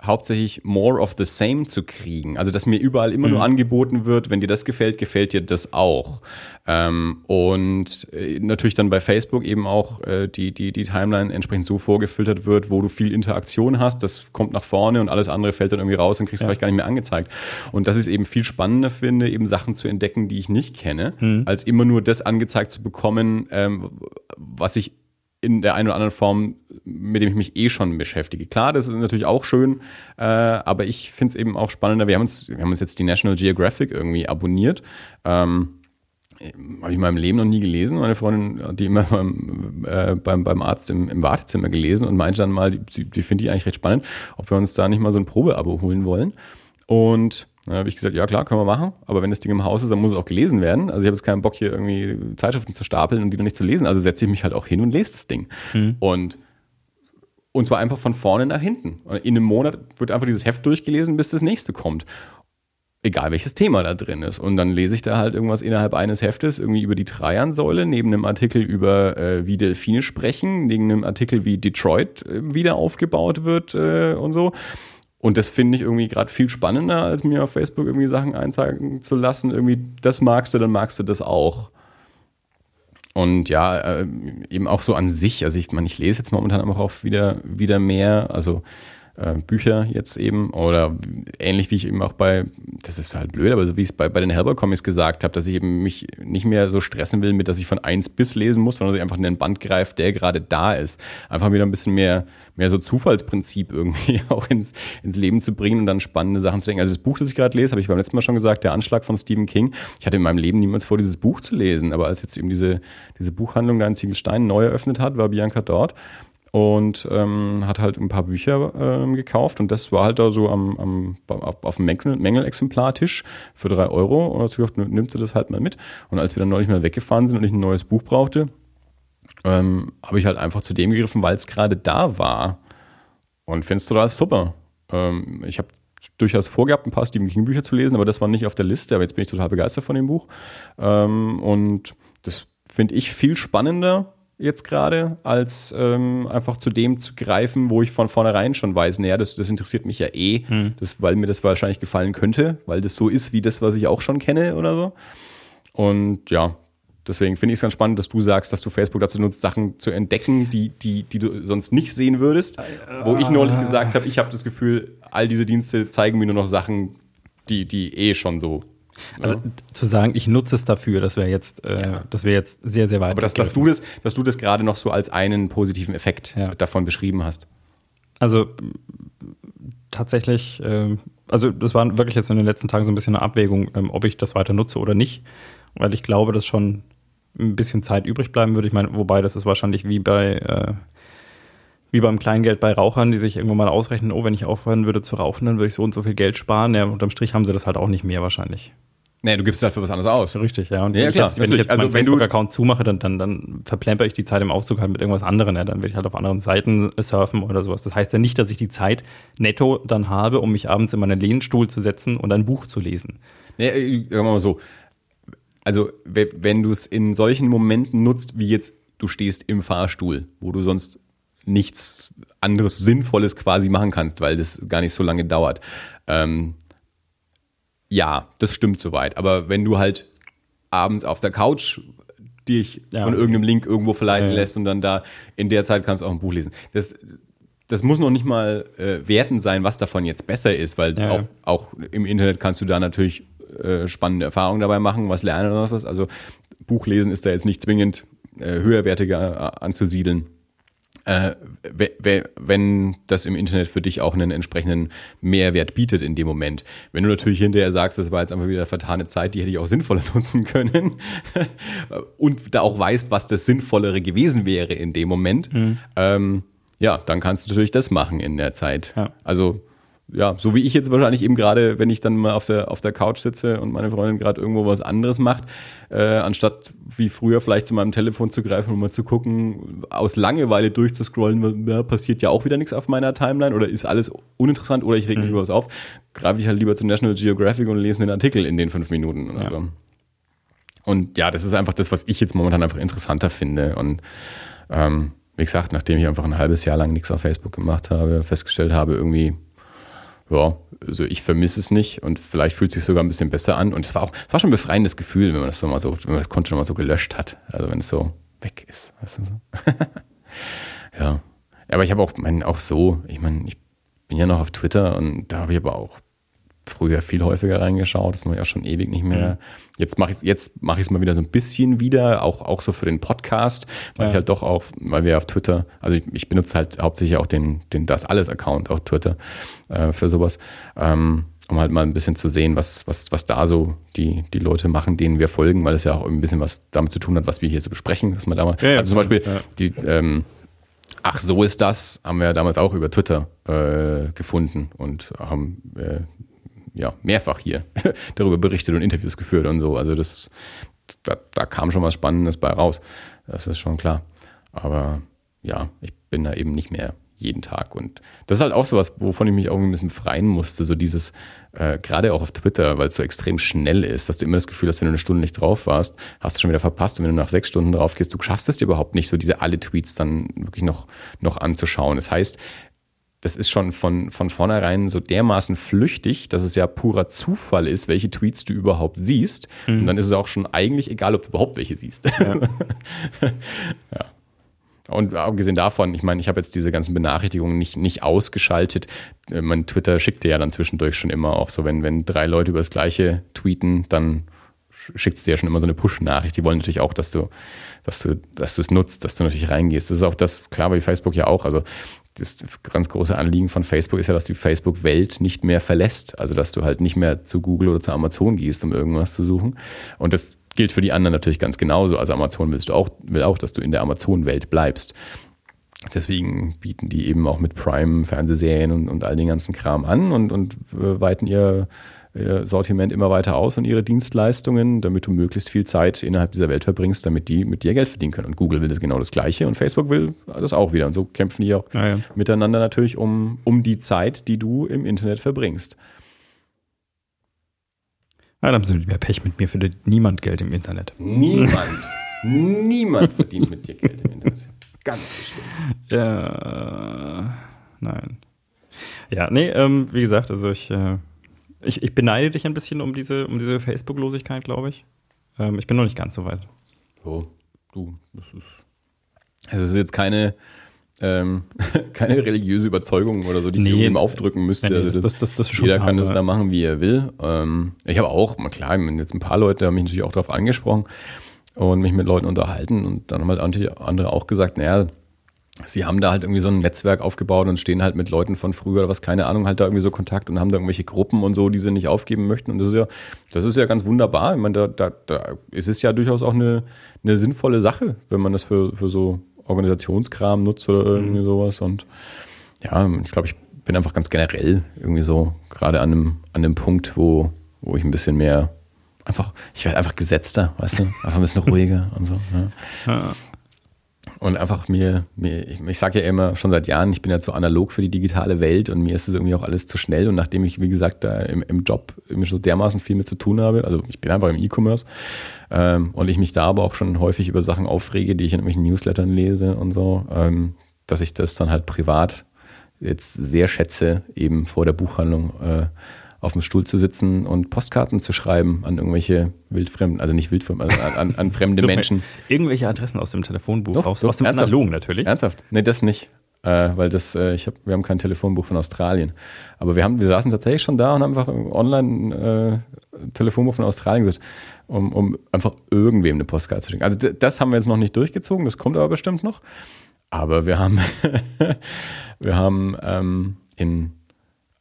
B: hauptsächlich more of the same zu kriegen. Also, dass mir überall immer mhm. nur angeboten wird, wenn dir das gefällt, gefällt dir das auch. Ähm, und äh, natürlich dann bei Facebook eben auch äh, die, die, die Timeline entsprechend so vorgefiltert wird, wo du viel Interaktion hast, das kommt nach vorne und alles andere fällt dann irgendwie raus und kriegst ja. vielleicht gar nicht mehr angezeigt. Und das ist eben viel spannender finde, eben Sachen zu entdecken, die ich nicht kenne, mhm. als immer nur das angezeigt zu bekommen, ähm, was ich in der einen oder anderen Form, mit dem ich mich eh schon beschäftige. Klar, das ist natürlich auch schön, äh, aber ich finde es eben auch spannender. Wir haben, uns, wir haben uns jetzt die National Geographic irgendwie abonniert. Ähm, habe ich in meinem Leben noch nie gelesen. Meine Freundin hat die immer beim, äh, beim, beim Arzt im, im, Wartezimmer gelesen und meinte dann mal, die, die finde ich eigentlich recht spannend, ob wir uns da nicht mal so ein Probeabo holen wollen. Und dann habe ich gesagt, ja klar, können wir machen, aber wenn das Ding im Haus ist, dann muss es auch gelesen werden. Also ich habe jetzt keinen Bock, hier irgendwie Zeitschriften zu stapeln und die dann nicht zu lesen. Also setze ich mich halt auch hin und lese das Ding. Mhm. Und, und zwar einfach von vorne nach hinten. In einem Monat wird einfach dieses Heft durchgelesen, bis das nächste kommt. Egal welches Thema da drin ist. Und dann lese ich da halt irgendwas innerhalb eines Heftes, irgendwie über die Trajansäule, neben einem Artikel über, äh, wie Delfine sprechen, neben einem Artikel, wie Detroit äh, wieder aufgebaut wird äh, und so. Und das finde ich irgendwie gerade viel spannender, als mir auf Facebook irgendwie Sachen einzeigen zu lassen. Irgendwie, das magst du, dann magst du das auch. Und ja, äh, eben auch so an sich. Also ich meine, ich lese jetzt momentan auch wieder, wieder mehr. Also äh, Bücher jetzt eben oder ähnlich wie ich eben auch bei, das ist halt blöd, aber so wie ich es bei, bei den Hellboy-Comics gesagt habe, dass ich eben mich nicht mehr so stressen will mit, dass ich von eins bis lesen muss, sondern dass ich einfach in den Band greife, der gerade da ist. Einfach wieder ein bisschen mehr, mehr so Zufallsprinzip irgendwie auch ins, ins Leben zu bringen und dann spannende Sachen zu denken. Also das Buch, das ich gerade lese, habe ich beim letzten Mal schon gesagt, der Anschlag von Stephen King. Ich hatte in meinem Leben niemals vor, dieses Buch zu lesen, aber als jetzt eben diese, diese Buchhandlung da in Ziegelstein neu eröffnet hat, war Bianca dort und ähm, hat halt ein paar Bücher ähm, gekauft und das war halt da so am, am auf, auf dem Mängelexemplartisch für drei Euro und hat gesagt, nimmst du das halt mal mit. Und als wir dann neulich mal weggefahren sind und ich ein neues Buch brauchte, ähm, habe ich halt einfach zu dem gegriffen, weil es gerade da war. Und findest du das super. Ähm, ich habe durchaus vorgehabt, ein paar Stephen King Bücher zu lesen, aber das war nicht auf der Liste, aber jetzt bin ich total begeistert von dem Buch. Ähm, und das finde ich viel spannender jetzt gerade, als ähm, einfach zu dem zu greifen, wo ich von vornherein schon weiß, naja, das, das interessiert mich ja eh, hm. das, weil mir das wahrscheinlich gefallen könnte, weil das so ist wie das, was ich auch schon kenne oder so. Und ja, deswegen finde ich es ganz spannend, dass du sagst, dass du Facebook dazu nutzt, Sachen zu entdecken, die, die, die du sonst nicht sehen würdest. Wo ich neulich gesagt habe, ich habe das Gefühl, all diese Dienste zeigen mir nur noch Sachen, die, die eh schon so
A: also ja. zu sagen, ich nutze es dafür, das wäre jetzt, äh, ja. das wäre jetzt sehr, sehr weit.
B: Aber das, dass du das, dass du das gerade noch so als einen positiven Effekt ja. davon beschrieben hast.
A: Also tatsächlich, äh, also das war wirklich jetzt in den letzten Tagen so ein bisschen eine Abwägung, ähm, ob ich das weiter nutze oder nicht, weil ich glaube, dass schon ein bisschen Zeit übrig bleiben würde. Ich meine, wobei das ist wahrscheinlich wie bei äh, wie beim Kleingeld bei Rauchern, die sich irgendwann mal ausrechnen, oh, wenn ich aufhören würde zu rauchen, dann würde ich so und so viel Geld sparen. Ja, unterm Strich haben sie das halt auch nicht mehr wahrscheinlich.
B: Nee, du gibst es halt für was anderes aus.
A: Richtig, ja. Und
B: ja,
A: wenn,
B: klar,
A: ich jetzt, wenn ich jetzt also meinen Facebook-Account zumache, dann, dann, dann verplemper ich die Zeit im Aufzug halt mit irgendwas anderem. Ja. Dann werde ich halt auf anderen Seiten surfen oder sowas. Das heißt ja nicht, dass ich die Zeit netto dann habe, um mich abends in meinen Lehnstuhl zu setzen und ein Buch zu lesen.
B: Nee, äh, sagen wir mal so. Also, wenn du es in solchen Momenten nutzt, wie jetzt du stehst im Fahrstuhl, wo du sonst nichts anderes Sinnvolles quasi machen kannst, weil das gar nicht so lange dauert. Ähm, ja, das stimmt soweit. Aber wenn du halt abends auf der Couch dich ja, von okay. irgendeinem Link irgendwo verleiten ja, ja. lässt und dann da in der Zeit kannst du auch ein Buch lesen. Das, das muss noch nicht mal äh, wertend sein, was davon jetzt besser ist, weil auch, auch, im Internet kannst du da natürlich äh, spannende Erfahrungen dabei machen, was lernen oder was. Also Buchlesen ist da jetzt nicht zwingend äh, höherwertiger äh, anzusiedeln äh, wenn das im Internet für dich auch einen entsprechenden Mehrwert bietet in dem Moment. Wenn du natürlich hinterher sagst, das war jetzt einfach wieder vertane Zeit, die hätte ich auch sinnvoller nutzen können und da auch weißt, was das Sinnvollere gewesen wäre in dem Moment, mhm. ähm, ja, dann kannst du natürlich das machen in der Zeit. Ja. Also ja, so wie ich jetzt wahrscheinlich eben gerade, wenn ich dann mal auf der, auf der Couch sitze und meine Freundin gerade irgendwo was anderes macht, äh, anstatt wie früher vielleicht zu meinem Telefon zu greifen und mal zu gucken, aus Langeweile durchzuscrollen, ja, passiert ja auch wieder nichts auf meiner Timeline oder ist alles uninteressant oder ich reg mich mhm. über was auf, greife ich halt lieber zu National Geographic und lese einen Artikel in den fünf Minuten. Ja. So. Und ja, das ist einfach das, was ich jetzt momentan einfach interessanter finde. Und ähm, wie gesagt, nachdem ich einfach ein halbes Jahr lang nichts auf Facebook gemacht habe, festgestellt habe, irgendwie, ja, also ich vermisse es nicht und vielleicht fühlt es sich sogar ein bisschen besser an. Und es war auch, es war schon ein befreiendes Gefühl, wenn man das so mal so, wenn man das Konto mal so gelöscht hat. Also wenn es so weg ist. Weißt du so? ja. Aber ich habe auch, mein, auch so, ich meine, ich bin ja noch auf Twitter und da habe ich aber auch früher viel häufiger reingeschaut, das mache ich auch schon ewig nicht mehr. Mhm. Jetzt mache ich jetzt mache ich es mal wieder so ein bisschen wieder, auch auch so für den Podcast, weil ja. ich halt doch auch, weil wir auf Twitter, also ich, ich benutze halt hauptsächlich auch den den das alles Account auf Twitter äh, für sowas. Ähm, um halt mal ein bisschen zu sehen, was, was, was da so die, die Leute machen, denen wir folgen, weil es ja auch ein bisschen was damit zu tun hat, was wir hier so besprechen, dass man da mal, ja, also zum Beispiel ja. die, ähm, ach, so ist das, haben wir ja damals auch über Twitter äh, gefunden und haben äh, ja mehrfach hier darüber berichtet und Interviews geführt und so. Also das, da, da kam schon was Spannendes bei raus. Das ist schon klar. Aber ja, ich bin da eben nicht mehr jeden Tag. Und das ist halt auch so was, wovon ich mich auch ein bisschen freien musste. So dieses, äh, gerade auch auf Twitter, weil es so extrem schnell ist, dass du immer das Gefühl hast, wenn du eine Stunde nicht drauf warst, hast du schon wieder verpasst. Und wenn du nach sechs Stunden drauf gehst, du schaffst es dir überhaupt nicht, so diese alle Tweets dann wirklich noch, noch anzuschauen. Das heißt, das ist schon von, von vornherein so dermaßen flüchtig, dass es ja purer Zufall ist, welche Tweets du überhaupt siehst. Mhm. Und dann ist es auch schon eigentlich egal, ob du überhaupt welche siehst. Ja. ja. Und abgesehen davon, ich meine, ich habe jetzt diese ganzen Benachrichtigungen nicht, nicht ausgeschaltet. Äh, mein Twitter schickt dir ja dann zwischendurch schon immer auch so, wenn, wenn drei Leute über das Gleiche tweeten, dann schickt es dir ja schon immer so eine Push-Nachricht. Die wollen natürlich auch, dass du, dass du, dass du es nutzt, dass du natürlich reingehst. Das ist auch das, klar, wie Facebook ja auch. Also das ganz große Anliegen von Facebook ist ja, dass die Facebook-Welt nicht mehr verlässt. Also dass du halt nicht mehr zu Google oder zu Amazon gehst, um irgendwas zu suchen. Und das gilt für die anderen natürlich ganz genauso. Also Amazon willst du auch, will auch, dass du in der Amazon-Welt bleibst. Deswegen bieten die eben auch mit Prime Fernsehserien und, und all den ganzen Kram an und, und äh, weiten ihr, ihr, Sortiment immer weiter aus und ihre Dienstleistungen, damit du möglichst viel Zeit innerhalb dieser Welt verbringst, damit die mit dir Geld verdienen können. Und Google will das genau das Gleiche und Facebook will das auch wieder. Und so kämpfen die auch ah, ja. miteinander natürlich um, um die Zeit, die du im Internet verbringst.
A: Ja, dann haben sie wieder Pech mit mir, findet niemand Geld im Internet.
B: Niemand. niemand verdient mit dir Geld im Internet. Ganz bestimmt.
A: Ja, nein. Ja, nee, ähm, wie gesagt, also ich, äh, ich, ich beneide dich ein bisschen um diese, um diese Facebook-Losigkeit, glaube ich. Ähm, ich bin noch nicht ganz so weit.
B: Oh, du, das ist. Es ist jetzt keine ähm, keine religiöse Überzeugung oder so, die nee, ich ihm aufdrücken müsste. Nee,
A: das, das, das, das
B: jeder kann das da machen, wie er will. Ähm, ich habe auch, klar, jetzt ein paar Leute haben mich natürlich auch darauf angesprochen und mich mit Leuten unterhalten und dann haben halt andere auch gesagt, naja, sie haben da halt irgendwie so ein Netzwerk aufgebaut und stehen halt mit Leuten von früher oder was, keine Ahnung, halt da irgendwie so Kontakt und haben da irgendwelche Gruppen und so, die sie nicht aufgeben möchten. Und das ist ja, das ist ja ganz wunderbar. Ich meine, da, da, da ist es ja durchaus auch eine, eine sinnvolle Sache, wenn man das für, für so Organisationskram nutze oder irgendwie mhm. sowas. Und ja, ich glaube, ich bin einfach ganz generell irgendwie so gerade an einem, an einem Punkt, wo, wo ich ein bisschen mehr einfach, ich werde einfach gesetzter, weißt du, einfach ein bisschen ruhiger und so. Ja. Ja. Und einfach mir, mir ich, ich sage ja immer schon seit Jahren, ich bin ja zu analog für die digitale Welt und mir ist es irgendwie auch alles zu schnell. Und nachdem ich, wie gesagt, da im, im Job irgendwie so dermaßen viel mit zu tun habe, also ich bin einfach im E-Commerce ähm, und ich mich da aber auch schon häufig über Sachen aufrege, die ich in irgendwelchen Newslettern lese und so, ähm, dass ich das dann halt privat jetzt sehr schätze, eben vor der Buchhandlung äh, auf dem Stuhl zu sitzen und Postkarten zu schreiben an irgendwelche wildfremden, also nicht wildfremden, also an, an fremde so, Menschen.
A: Irgendwelche Adressen aus dem Telefonbuch,
B: doch, aus,
A: doch, aus dem
B: ernsthaft?
A: Analogen natürlich.
B: Ernsthaft? Nee, das nicht. Äh, weil das, äh, ich hab, wir haben kein Telefonbuch von Australien. Aber wir haben, wir saßen tatsächlich schon da und haben einfach online äh, Telefonbuch von Australien gesagt, um, um einfach irgendwem eine Postkarte zu schicken. Also das haben wir jetzt noch nicht durchgezogen, das kommt aber bestimmt noch. Aber wir haben, wir haben ähm, in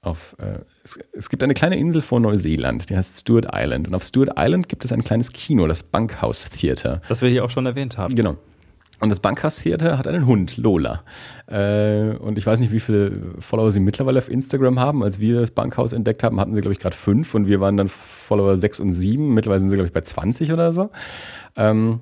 B: auf, äh, es, es, gibt eine kleine Insel vor Neuseeland, die heißt Stewart Island. Und auf Stewart Island gibt es ein kleines Kino, das Bankhouse Theater.
A: Das wir hier auch schon erwähnt haben.
B: Genau. Und das Bankhouse Theater hat einen Hund, Lola. Äh, und ich weiß nicht, wie viele Follower sie mittlerweile auf Instagram haben. Als wir das Bankhaus entdeckt haben, hatten sie, glaube ich, gerade fünf und wir waren dann Follower sechs und sieben. Mittlerweile sind sie, glaube ich, bei 20 oder so. Ähm,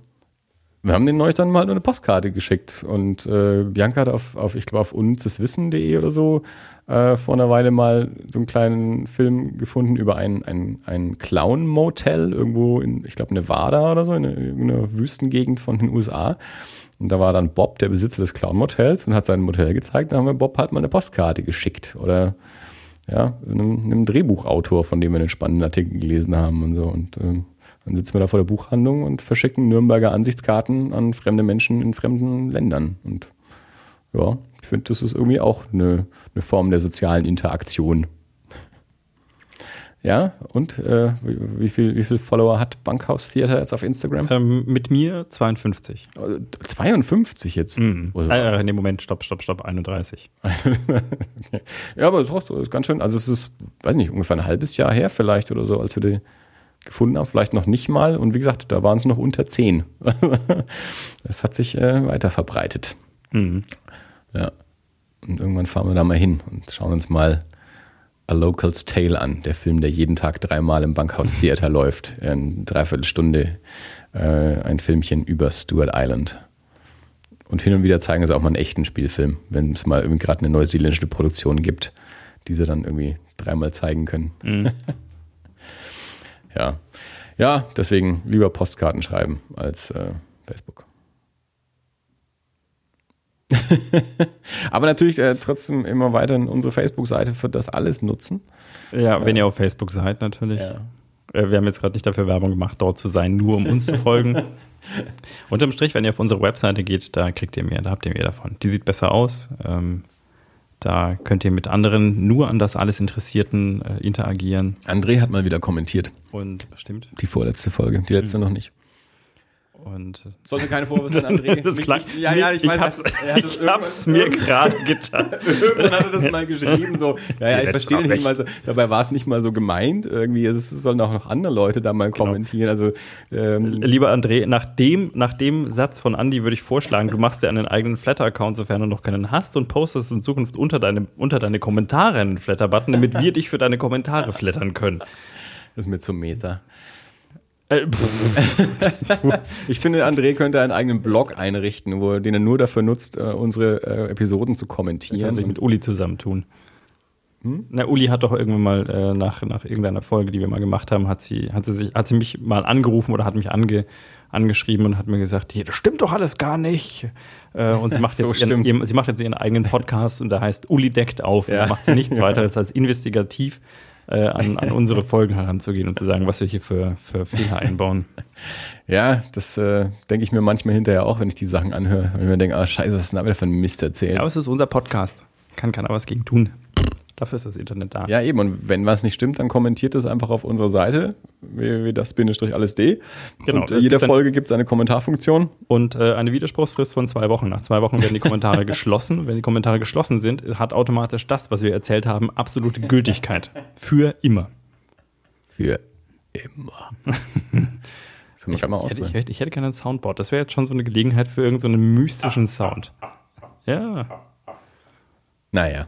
B: wir haben den neulich dann mal eine Postkarte geschickt und äh, Bianca hat auf, auf ich glaube, auf unzeswissen.de oder so äh, vor einer Weile mal so einen kleinen Film gefunden über ein, ein, ein Clown-Motel irgendwo in, ich glaube, Nevada oder so, in einer Wüstengegend von den USA. Und da war dann Bob, der Besitzer des Clown-Motels, und hat sein Motel gezeigt. Da haben wir Bob halt mal eine Postkarte geschickt. Oder ja, einem, einem Drehbuchautor, von dem wir einen spannenden Artikel gelesen haben und so. Und äh, dann sitzen wir da vor der Buchhandlung und verschicken Nürnberger Ansichtskarten an fremde Menschen in fremden Ländern. Und ja, ich finde, das ist irgendwie auch eine, eine Form der sozialen Interaktion. Ja, und äh, wie, wie, viel, wie viel Follower hat Bankhaus Theater jetzt auf Instagram?
A: Ähm, mit mir 52.
B: 52 jetzt?
A: Mhm. Äh, nee, Moment, stopp, stopp, stopp, 31.
B: ja, aber das ist ganz schön. Also es ist, weiß nicht, ungefähr ein halbes Jahr her vielleicht oder so, als wir die gefunden haben. Vielleicht noch nicht mal. Und wie gesagt, da waren es noch unter 10. das hat sich äh, weiter verbreitet. Mhm. Ja. Und irgendwann fahren wir da mal hin und schauen uns mal A Local's Tale an, der Film, der jeden Tag dreimal im Bankhaus Theater läuft. In Dreiviertelstunde äh, ein Filmchen über Stuart Island. Und hin und wieder zeigen sie auch mal einen echten Spielfilm, wenn es mal irgendwie gerade eine neuseeländische Produktion gibt, die sie dann irgendwie dreimal zeigen können. Mhm. ja. Ja, deswegen lieber Postkarten schreiben als äh, Facebook. Aber natürlich äh, trotzdem immer weiter unsere Facebook-Seite für das alles nutzen.
A: Ja, wenn äh, ihr auf Facebook seid, natürlich. Ja. Äh, wir haben jetzt gerade nicht dafür Werbung gemacht, dort zu sein, nur um uns zu folgen. Unterm Strich, wenn ihr auf unsere Webseite geht, da kriegt ihr mehr, da habt ihr mehr davon. Die sieht besser aus. Ähm, da könnt ihr mit anderen nur an das alles Interessierten äh, interagieren.
B: André hat mal wieder kommentiert.
A: Und stimmt.
B: Die vorletzte Folge, die letzte mhm. noch nicht.
A: Und
B: Sollte keine Vorwürfe sein, André.
A: das klang,
B: ich, ja, ja, ich, ich weiß,
A: hab's, er hat ich hab's mir gerade getan.
B: irgendwann hat er das mal geschrieben, so, ja, ja, ich verstehe mal so, dabei war es nicht mal so gemeint, irgendwie, es sollen auch noch andere Leute da mal genau. kommentieren, also,
A: ähm, Lieber André, nach dem, nach dem Satz von Andy würde ich vorschlagen, du machst dir einen eigenen Flatter-Account, sofern du noch keinen hast und postest in Zukunft unter deine, unter deine Kommentare einen Flatter-Button, damit wir dich für deine Kommentare flattern können.
B: Das ist mir zum Meter. Äh, ich finde, André könnte einen eigenen Blog einrichten, wo, den er nur dafür nutzt, äh, unsere äh, Episoden zu kommentieren. Er
A: kann sich mit Uli zusammentun. Hm? Na, Uli hat doch irgendwann mal äh, nach, nach irgendeiner Folge, die wir mal gemacht haben, hat sie, hat sie, sich, hat sie mich mal angerufen oder hat mich ange, angeschrieben und hat mir gesagt, hier, das stimmt doch alles gar nicht. Äh, und sie macht, so jetzt ihren, sie macht jetzt ihren eigenen Podcast und der heißt Uli deckt auf. Ja. Und da macht sie nichts weiteres als investigativ äh, an, an, unsere Folgen heranzugehen und zu sagen, was wir hier für, für Fehler einbauen.
B: Ja, das äh, denke ich mir manchmal hinterher auch, wenn ich die Sachen anhöre. Wenn ich mir denke, ah, scheiße, was ist denn da wieder für ein Mist erzählt? Ja,
A: aber es ist unser Podcast. Kann keiner was gegen tun. Dafür ist das Internet da.
B: Ja, eben. Und wenn was nicht stimmt, dann kommentiert es einfach auf unserer Seite, www.das-alles.d. Genau. Und jeder Folge gibt es eine Kommentarfunktion.
A: Und äh, eine Widerspruchsfrist von zwei Wochen. Nach zwei Wochen werden die Kommentare geschlossen. Wenn die Kommentare geschlossen sind, hat automatisch das, was wir erzählt haben, absolute Gültigkeit. Für immer.
B: Für immer.
A: ich, ich, hätte, ich, hätte, ich hätte gerne ein Soundboard. Das wäre jetzt schon so eine Gelegenheit für irgendeinen so mystischen Sound. Ja.
B: Naja.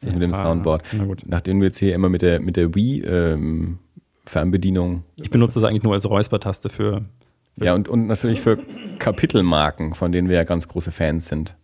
B: Das ja, mit dem Soundboard. Nachdem du jetzt hier immer mit der, mit der Wii ähm, Fernbedienung.
A: Ich benutze es eigentlich nur als Räuspertaste für.
B: für ja, und, und natürlich für Kapitelmarken, von denen wir ja ganz große Fans sind.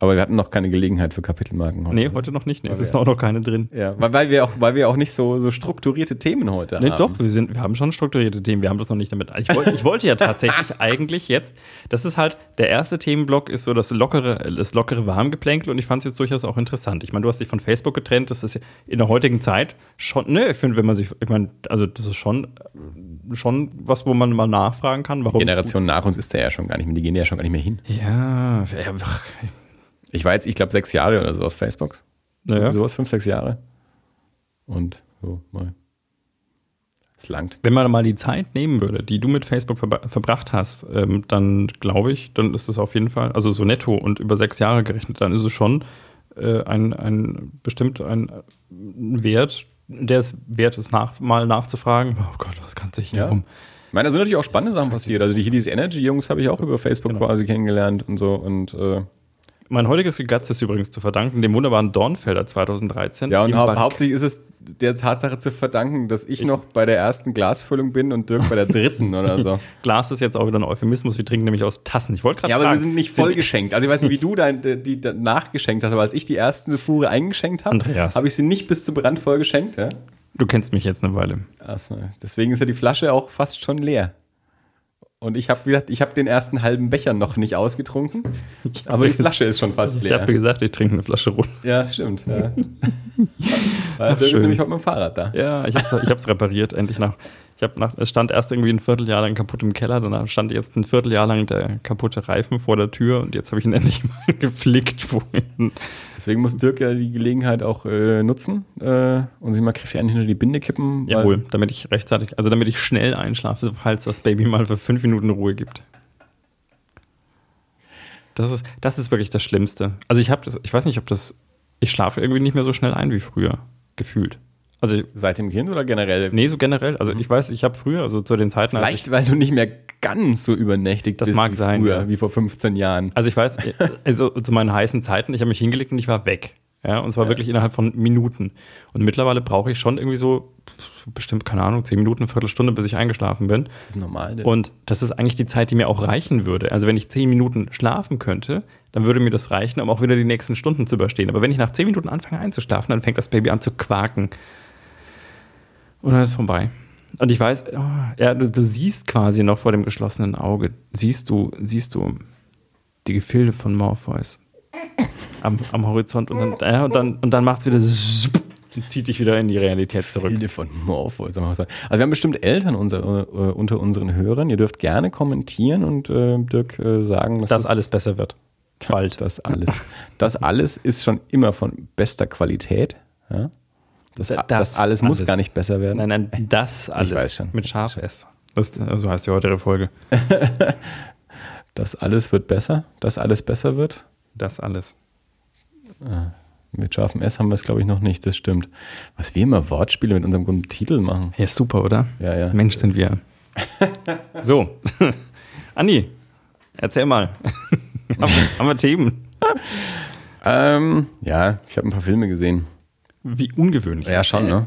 B: Aber wir hatten noch keine Gelegenheit für Kapitelmarken
A: heute. Nee, heute noch nicht. Nee, es ist auch noch keine drin.
B: Ja, weil, weil, wir auch, weil wir auch nicht so, so strukturierte Themen heute nee, haben.
A: Doch, wir, sind, wir haben schon strukturierte Themen. Wir haben das noch nicht damit. Ich, wollt, ich wollte ja tatsächlich eigentlich jetzt, das ist halt, der erste Themenblock ist so das lockere, das lockere Warmgeplänkel und ich fand es jetzt durchaus auch interessant. Ich meine, du hast dich von Facebook getrennt. Das ist in der heutigen Zeit schon, ne, ich finde, wenn man sich, ich meine, also das ist schon, schon was, wo man mal nachfragen kann.
B: Warum? Die Generation nach uns ist der ja schon gar nicht mehr, die gehen ja schon gar nicht mehr hin.
A: Ja, ja
B: ich war jetzt, ich glaube, sechs Jahre oder so auf Facebook. Naja. Sowas, fünf, sechs Jahre. Und so mal. Es langt.
A: Wenn man mal die Zeit nehmen würde, die du mit Facebook ver verbracht hast, ähm, dann glaube ich, dann ist es auf jeden Fall, also so netto und über sechs Jahre gerechnet, dann ist es schon äh, ein, ein bestimmt ein Wert, der es wert ist, nach, mal nachzufragen. Oh Gott, was kann sich hier
B: ja. um. Ich meine, da sind natürlich auch spannende Sachen passiert. Also die, hier diese Energy-Jungs habe ich auch über Facebook genau. quasi kennengelernt und so. Und äh,
A: Mein heutiges Gegatz ist übrigens zu verdanken dem wunderbaren Dornfelder 2013.
B: Ja, und hau
A: Bank-
B: hauptsächlich ist es der Tatsache zu verdanken, dass ich noch bei der ersten Glasfüllung bin und Dirk bei der dritten oder so.
A: Glas ist jetzt auch wieder ein Euphemismus. Wir trinken nämlich aus Tassen. Ich wollte gerade
B: Ja, aber
A: fragen,
B: sie sind nicht voll geschenkt. Also ich weiß nicht, wie du dein, die, nachgeschenkt hast, aber als ich die erste Fuhre eingeschenkt habe, habe ich sie nicht bis zum Rand voll geschenkt. Ja?
A: Du kennst mich jetzt eine Weile.
B: Achso, deswegen ist ja die Flasche auch fast schon leer. Und ich habe, gesagt, ich habe den ersten halben Becher noch nicht ausgetrunken, aber die Flasche ist schon fast
A: Ich
B: leer.
A: habe gesagt, ich trinke eine Flasche rund.
B: Ja, stimmt. Ja. Weil Dirk ist
A: schön.
B: nämlich heute mit dem Fahrrad da.
A: Ja, ich habe ich hab's repariert, endlich nach. Ich hab nach, es stand erst irgendwie ein Vierteljahr lang kaputt im Keller, danach stand jetzt ein Vierteljahr lang der kaputte Reifen vor der Tür und jetzt habe ich ihn endlich mal geflickt vorhin.
B: Deswegen muss Dirk ja die Gelegenheit auch äh, nutzen äh, und sich mal kräftig hinter die Binde kippen.
A: Jawohl, damit ich rechtzeitig, also damit ich schnell einschlafe, falls das Baby mal für fünf Minuten Ruhe gibt. Das ist, das ist wirklich das Schlimmste. Also ich habe das, ich weiß nicht, ob das, ich schlafe irgendwie nicht mehr so schnell ein wie früher, gefühlt. Also,
B: Seit dem Kind oder generell?
A: nee, so generell. Also ich weiß, ich habe früher, also zu den Zeiten, als ich
B: Vielleicht, weil du nicht mehr ganz so übernächtig
A: Das
B: bist
A: mag
B: wie
A: sein,
B: früher,
A: ja.
B: wie vor 15 Jahren.
A: Also ich weiß, also zu meinen heißen Zeiten, ich habe mich hingelegt und ich war weg. Ja, und zwar
B: Ja.
A: wirklich innerhalb von Minuten. Und mittlerweile brauche ich schon irgendwie so bestimmt, keine Ahnung, zehn Minuten, eine Viertelstunde, bis ich eingeschlafen bin.
B: Das ist normal. denn?
A: Und das ist eigentlich die Zeit, die mir auch reichen würde. Also wenn ich zehn Minuten schlafen könnte, dann würde mir das reichen, um auch wieder die nächsten Stunden zu überstehen. Aber wenn ich nach zehn Minuten anfange einzuschlafen, dann fängt das Baby an zu quaken. Und dann ist es vorbei. Und ich weiß, oh, ja, du, du siehst quasi noch vor dem geschlossenen Auge, siehst du, siehst du die Gefilde von Morpheus am, am Horizont und dann, ja, und dann, und dann macht es wieder zup und zieht dich wieder in die Realität zurück.
B: Bilde von was. Also wir haben bestimmt Eltern unser, äh, unter unseren Hörern. Ihr dürft gerne kommentieren und äh, Dirk äh, sagen, dass
A: Dass alles besser wird. Bald.
B: das alles. Das alles ist schon immer von bester Qualität. Ja? Das,
A: Das
B: das, alles muss
A: alles.
B: gar nicht besser werden.
A: Nein, nein, das alles.
B: weiß schon.
A: Mit Scharf S. Das, so heißt die heutige Folge.
B: Das alles wird besser. Das alles besser wird.
A: Das alles.
B: Mit scharfem S haben wir es, glaube ich, noch nicht. Das stimmt. Was wir immer Wortspiele mit unserem guten Titel machen.
A: Ja, super, oder?
B: Ja, ja.
A: Mensch, sind wir. so. Andi, erzähl mal. haben, wir, haben wir Themen?
B: Ähm, ja, ich habe ein paar Filme gesehen.
A: Wie ungewöhnlich.
B: Ja, schon, ne?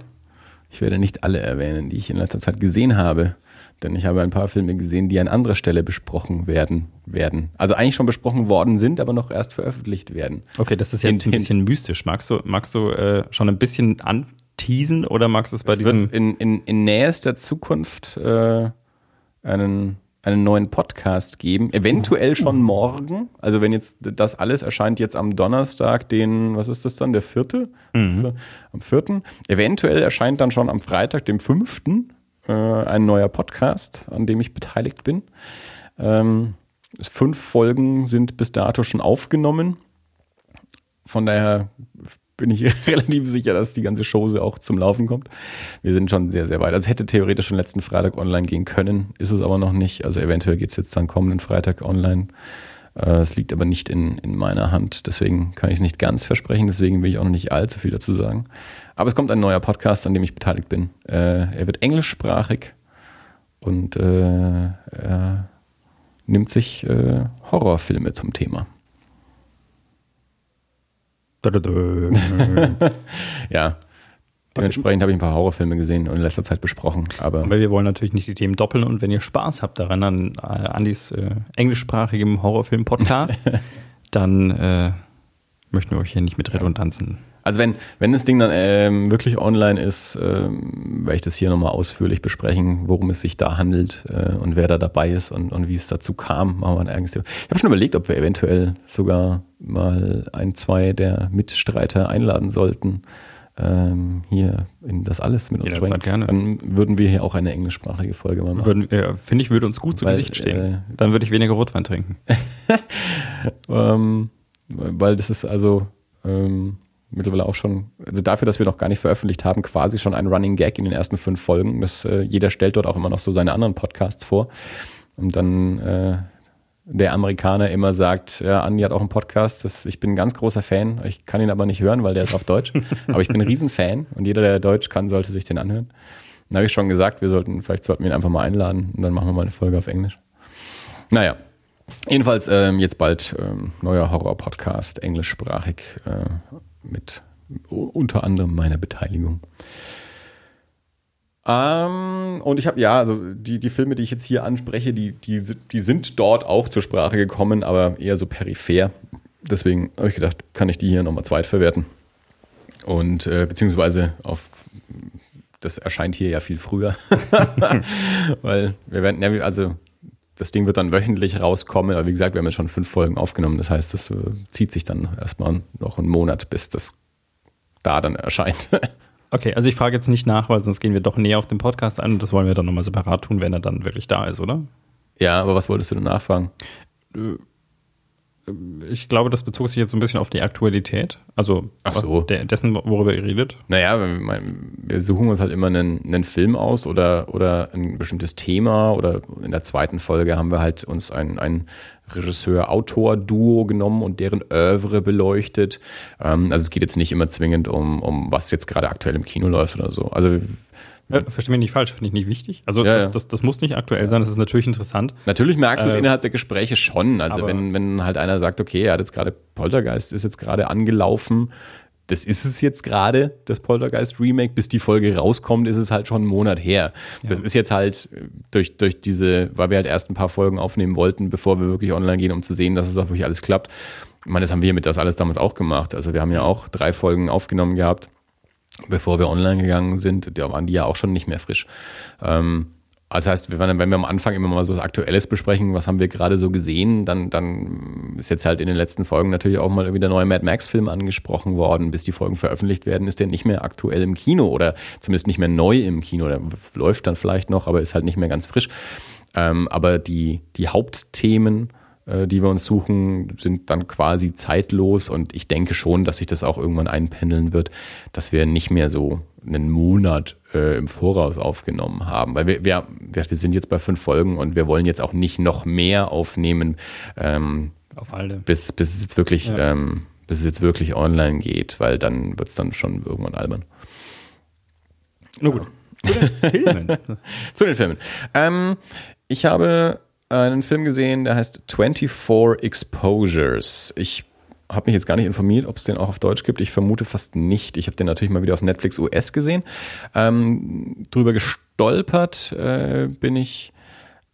B: Ich werde nicht alle erwähnen, die ich in letzter Zeit gesehen habe. Denn ich habe ein paar Filme gesehen, die an anderer Stelle besprochen werden. werden. Also eigentlich schon besprochen worden sind, aber noch erst veröffentlicht werden.
A: Okay, das ist jetzt
B: Hint,
A: ein bisschen mystisch. Magst du, magst du äh, schon ein bisschen anteasen oder magst du es bei
B: Es
A: diesem.
B: wird in, in, in nächster Zukunft äh, einen, einen neuen Podcast geben. Eventuell schon morgen. Also wenn jetzt das alles erscheint jetzt am Donnerstag, den, was ist das dann, der vierte?
A: Mhm.
B: Am vierten. Eventuell erscheint dann schon am Freitag, dem fünften, äh, ein neuer Podcast, an dem ich beteiligt bin. Ähm, fünf Folgen sind bis dato schon aufgenommen. Von daher bin ich relativ sicher, dass die ganze Show auch zum Laufen kommt. Wir sind schon sehr, sehr weit. Also hätte theoretisch schon letzten Freitag online gehen können, ist es aber noch nicht. Also eventuell geht es jetzt dann kommenden Freitag online. Äh, Es liegt aber nicht in, in meiner Hand, deswegen kann ich es nicht ganz versprechen, deswegen will ich auch noch nicht allzu viel dazu sagen. Aber es kommt ein neuer Podcast, an dem ich beteiligt bin. Äh, Er wird englischsprachig und äh, er nimmt sich Horrorfilme zum Thema. Ja. Dementsprechend habe ich ein paar Horrorfilme gesehen und in letzter Zeit besprochen. Aber
A: Aber wir wollen natürlich nicht die Themen doppeln und wenn ihr Spaß habt daran an äh, Andis äh, englischsprachigem Horrorfilm-Podcast, dann äh, möchten wir euch hier nicht mit Redundanzen.
B: Also wenn, wenn das Ding dann ähm, wirklich online ist, ähm, werde ich das hier nochmal ausführlich besprechen, worum es sich da handelt äh, und wer da dabei ist und, und wie es dazu kam. Machen wir ein Thema. Ich habe schon überlegt, ob wir eventuell sogar mal ein, zwei der Mitstreiter einladen sollten. Ähm, hier in das alles mit uns sprechen.
A: gerne.
B: Dann würden wir hier auch eine englischsprachige Folge mal machen.
A: Würden, äh, Finde ich, würde uns gut zu
B: Weil,
A: Gesicht stehen.
B: äh,
A: dann würde ich weniger Rotwein trinken.
B: Ähm, weil das ist also ähm, mittlerweile auch schon, also dafür, dass wir noch gar nicht veröffentlicht haben, quasi schon ein Running Gag in den ersten fünf Folgen. Das, äh, jeder stellt dort auch immer noch so seine anderen Podcasts vor. Und dann äh, der Amerikaner immer sagt, ja, Andi hat auch einen Podcast, das, ich bin ein ganz großer Fan, ich kann ihn aber nicht hören, weil der ist auf Deutsch. aber ich bin ein Riesenfan und jeder, der Deutsch kann, sollte sich den anhören. Dann habe ich schon gesagt, wir sollten, vielleicht sollten wir ihn einfach mal einladen und dann machen wir mal eine Folge auf Englisch. Naja, Jedenfalls ähm, jetzt bald ähm, neuer Horror-Podcast, englischsprachig, äh, mit unter anderem meiner Beteiligung. Ähm, und ich habe, ja, also die, die Filme, die ich jetzt hier anspreche, die, die, die sind dort auch zur Sprache gekommen, aber eher so peripher. Deswegen habe ich gedacht, kann ich die hier nochmal zweitverwerten. Und äh, beziehungsweise auf das erscheint hier ja viel früher. Weil wir werden, also das Ding wird dann wöchentlich rauskommen, aber wie gesagt, wir haben jetzt schon fünf Folgen aufgenommen. Das heißt, das äh, zieht sich dann erstmal noch einen Monat, bis das da dann erscheint.
A: Okay, also ich frage jetzt nicht nach, weil sonst gehen wir doch näher auf den Podcast ein und das wollen wir dann nochmal separat tun, wenn er dann wirklich da ist, oder?
B: Ja, aber was wolltest du denn nachfragen?
A: Äh, ich glaube, das bezog sich jetzt so ein bisschen auf die Aktualität. Also
B: so.
A: der, dessen, worüber ihr redet.
B: Naja, wir suchen uns halt immer einen, einen, Film aus oder, oder ein bestimmtes Thema. Oder in der zweiten Folge haben wir halt uns ein, ein Regisseur-Autor-Duo genommen und deren Oeuvre beleuchtet. Ähm, also es geht jetzt nicht immer zwingend um, um was jetzt gerade aktuell im Kino läuft oder so. Also
A: ja, verstehe mich nicht falsch, finde ich nicht wichtig. Also
B: ja,
A: das,
B: ja.
A: das, das, muss nicht aktuell sein, das ist natürlich interessant.
B: Natürlich merkst du es äh, innerhalb der Gespräche schon. Also wenn, wenn halt einer sagt, okay, er hat jetzt gerade Poltergeist ist jetzt gerade angelaufen, das ist es jetzt gerade, das Poltergeist Remake, bis die Folge rauskommt, ist es halt schon einen Monat her. Ja. Das ist jetzt halt durch, durch diese, weil wir halt erst ein paar Folgen aufnehmen wollten, bevor wir wirklich online gehen, um zu sehen, dass es auch wirklich alles klappt. Ich meine, das haben wir mit das alles damals auch gemacht. Also wir haben ja auch drei Folgen aufgenommen gehabt bevor wir online gegangen sind, da waren die ja auch schon nicht mehr frisch. Ähm, das heißt, wenn wir am Anfang immer mal so was Aktuelles besprechen, was haben wir gerade so gesehen, dann, dann ist jetzt halt in den letzten Folgen natürlich auch mal wieder neue Mad Max-Film angesprochen worden. Bis die Folgen veröffentlicht werden, ist der nicht mehr aktuell im Kino oder zumindest nicht mehr neu im Kino. Der läuft dann vielleicht noch, aber ist halt nicht mehr ganz frisch. Ähm, aber die, die Hauptthemen die wir uns suchen, sind dann quasi zeitlos und ich denke schon, dass sich das auch irgendwann einpendeln wird, dass wir nicht mehr so einen Monat äh, im Voraus aufgenommen haben. Weil wir, wir, wir sind jetzt bei fünf Folgen und wir wollen jetzt auch nicht noch mehr aufnehmen, ähm,
A: Auf alle.
B: Bis, bis es jetzt wirklich, ja. ähm, bis es jetzt wirklich online geht, weil dann wird es dann schon irgendwann albern.
A: Na gut. Zu den Filmen.
B: Zu den Filmen. Ähm, ich habe einen Film gesehen, der heißt 24 Exposures. Ich habe mich jetzt gar nicht informiert, ob es den auch auf Deutsch gibt. Ich vermute fast nicht. Ich habe den natürlich mal wieder auf Netflix US gesehen. Ähm, drüber gestolpert äh, bin ich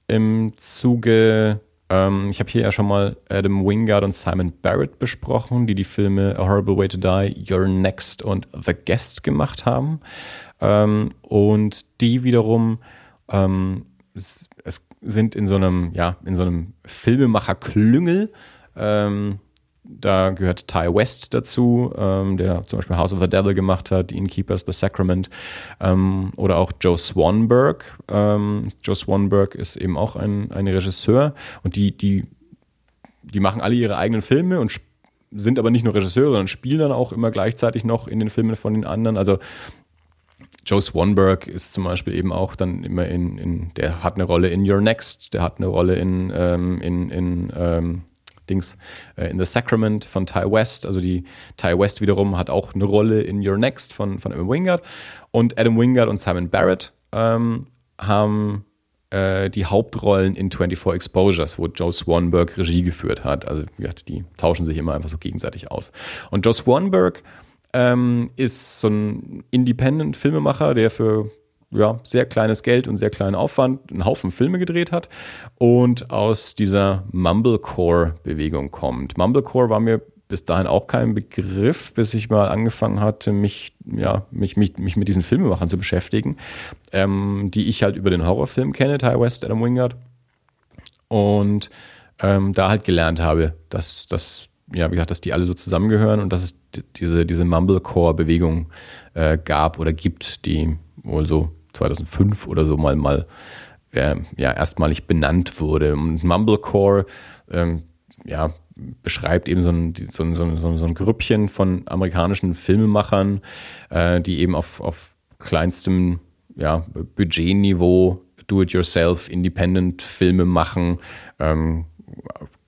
B: im Zuge. Ähm, ich habe hier ja schon mal Adam Wingard und Simon Barrett besprochen, die die Filme A Horrible Way to Die, You're Next und The Guest gemacht haben. Ähm, und die wiederum ähm, sind in so einem, ja, in so einem Filmemacher-Klüngel. Ähm, da gehört Ty West dazu, ähm, der zum Beispiel House of the Devil gemacht hat, Innkeepers, The Sacrament, ähm, oder auch Joe Swanberg. Ähm, Joe Swanberg ist eben auch ein, ein Regisseur und die, die, die machen alle ihre eigenen Filme und sind aber nicht nur Regisseure, sondern spielen dann auch immer gleichzeitig noch in den Filmen von den anderen. Also Joe Swanberg ist zum Beispiel eben auch dann immer in, in der hat eine Rolle in Your Next, der hat eine Rolle in, ähm, in, in ähm, Dings, äh, in The Sacrament von Ty West. Also die Ty West wiederum hat auch eine Rolle in Your Next von, von Adam Wingard. Und Adam Wingard und Simon Barrett ähm, haben äh, die Hauptrollen in 24 Exposures, wo Joe Swanberg Regie geführt hat. Also die tauschen sich immer einfach so gegenseitig aus. Und Joe Swanberg ähm, ist so ein Independent-Filmemacher, der für ja, sehr kleines Geld und sehr kleinen Aufwand einen Haufen Filme gedreht hat und aus dieser Mumblecore-Bewegung kommt. Mumblecore war mir bis dahin auch kein Begriff, bis ich mal angefangen hatte, mich, ja, mich, mich, mich mit diesen Filmemachern zu beschäftigen, ähm, die ich halt über den Horrorfilm kenne, Ty West, Adam Wingard. Und ähm, da halt gelernt habe, dass, dass ja, wie gesagt, dass die alle so zusammengehören und dass es diese, diese Mumblecore-Bewegung äh, gab oder gibt, die wohl so 2005 oder so mal, mal äh, ja, erstmalig benannt wurde. Und Mumblecore ähm, ja, beschreibt eben so ein, so, ein, so, ein, so ein Grüppchen von amerikanischen Filmemachern, äh, die eben auf, auf kleinstem ja, Budgetniveau Do-it-yourself, Independent Filme machen, ähm,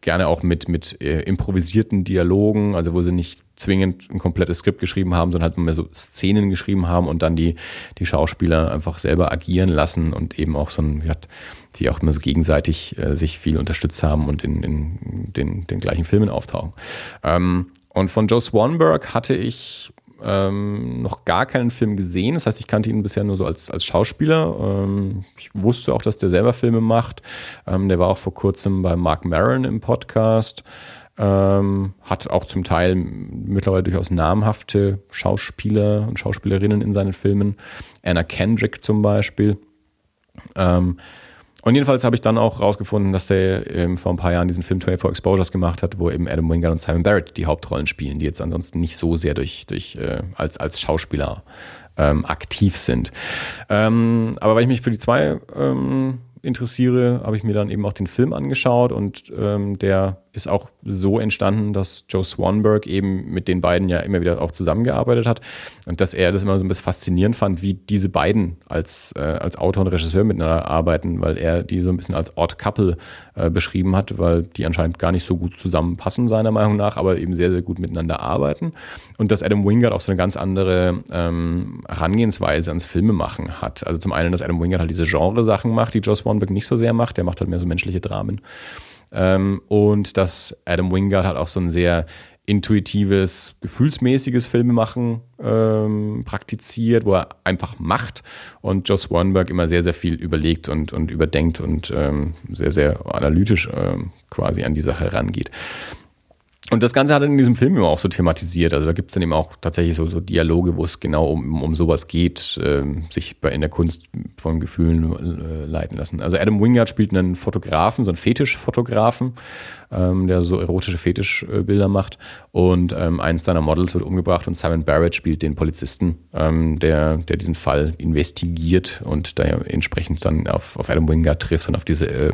B: gerne auch mit, mit äh, improvisierten Dialogen, also wo sie nicht zwingend ein komplettes Skript geschrieben haben, sondern halt mehr so Szenen geschrieben haben und dann die, die Schauspieler einfach selber agieren lassen und eben auch so ein, ja, die auch immer so gegenseitig äh, sich viel unterstützt haben und in, in den, den gleichen Filmen auftauchen. Ähm, und von Joe Swanberg hatte ich ähm, noch gar keinen Film gesehen. Das heißt, ich kannte ihn bisher nur so als, als Schauspieler. Ähm, ich wusste auch, dass der selber Filme macht. Ähm, der war auch vor kurzem bei Mark Maron im Podcast. Ähm, hat auch zum Teil mittlerweile durchaus namhafte Schauspieler und Schauspielerinnen in seinen Filmen. Anna Kendrick zum Beispiel. Und jedenfalls habe ich dann auch rausgefunden, dass der ähm, vor ein paar Jahren diesen Film 24 Exposures gemacht hat, wo eben Adam Wingard und Simon Barrett die Hauptrollen spielen, die jetzt ansonsten nicht so sehr durch, durch äh, als, als Schauspieler ähm, aktiv sind. Ähm, aber weil ich mich für die zwei ähm, interessiere, habe ich mir dann eben auch den Film angeschaut und ähm, der ist auch so entstanden, dass Joe Swanberg eben mit den beiden ja immer wieder auch zusammengearbeitet hat und dass er das immer so ein bisschen faszinierend fand, wie diese beiden als, äh, als Autor und Regisseur miteinander arbeiten, weil er die so ein bisschen als Odd Couple äh, beschrieben hat, weil die anscheinend gar nicht so gut zusammenpassen, seiner Meinung nach, aber eben sehr, sehr gut miteinander arbeiten und dass Adam Wingard auch so eine ganz andere ähm, Herangehensweise ans Filmemachen hat. Also zum einen, dass Adam Wingard halt diese Genre-Sachen macht, die Joe Swanberg nicht so sehr macht, der macht halt mehr so menschliche Dramen. Ähm, und dass Adam Wingard halt auch so ein sehr intuitives, gefühlsmäßiges Filmemachen ähm, praktiziert, wo er einfach macht und Joe Swanberg immer sehr, sehr viel überlegt und, und überdenkt und ähm, sehr, sehr analytisch ähm, quasi an die Sache rangeht. Und das Ganze hat er in diesem Film immer auch so thematisiert. Also da gibt es dann eben auch tatsächlich so, so Dialoge, wo es genau um, um sowas geht, äh, sich bei, in der Kunst von Gefühlen äh, leiten lassen. Also Adam Wingard spielt einen Fotografen, so einen Fetischfotografen, ähm, der so erotische Fetischbilder macht. Und ähm, eines seiner Models wird umgebracht und Simon Barrett spielt den Polizisten, ähm, der, der diesen Fall investigiert und da entsprechend dann auf, auf Adam Wingard trifft und auf diese äh,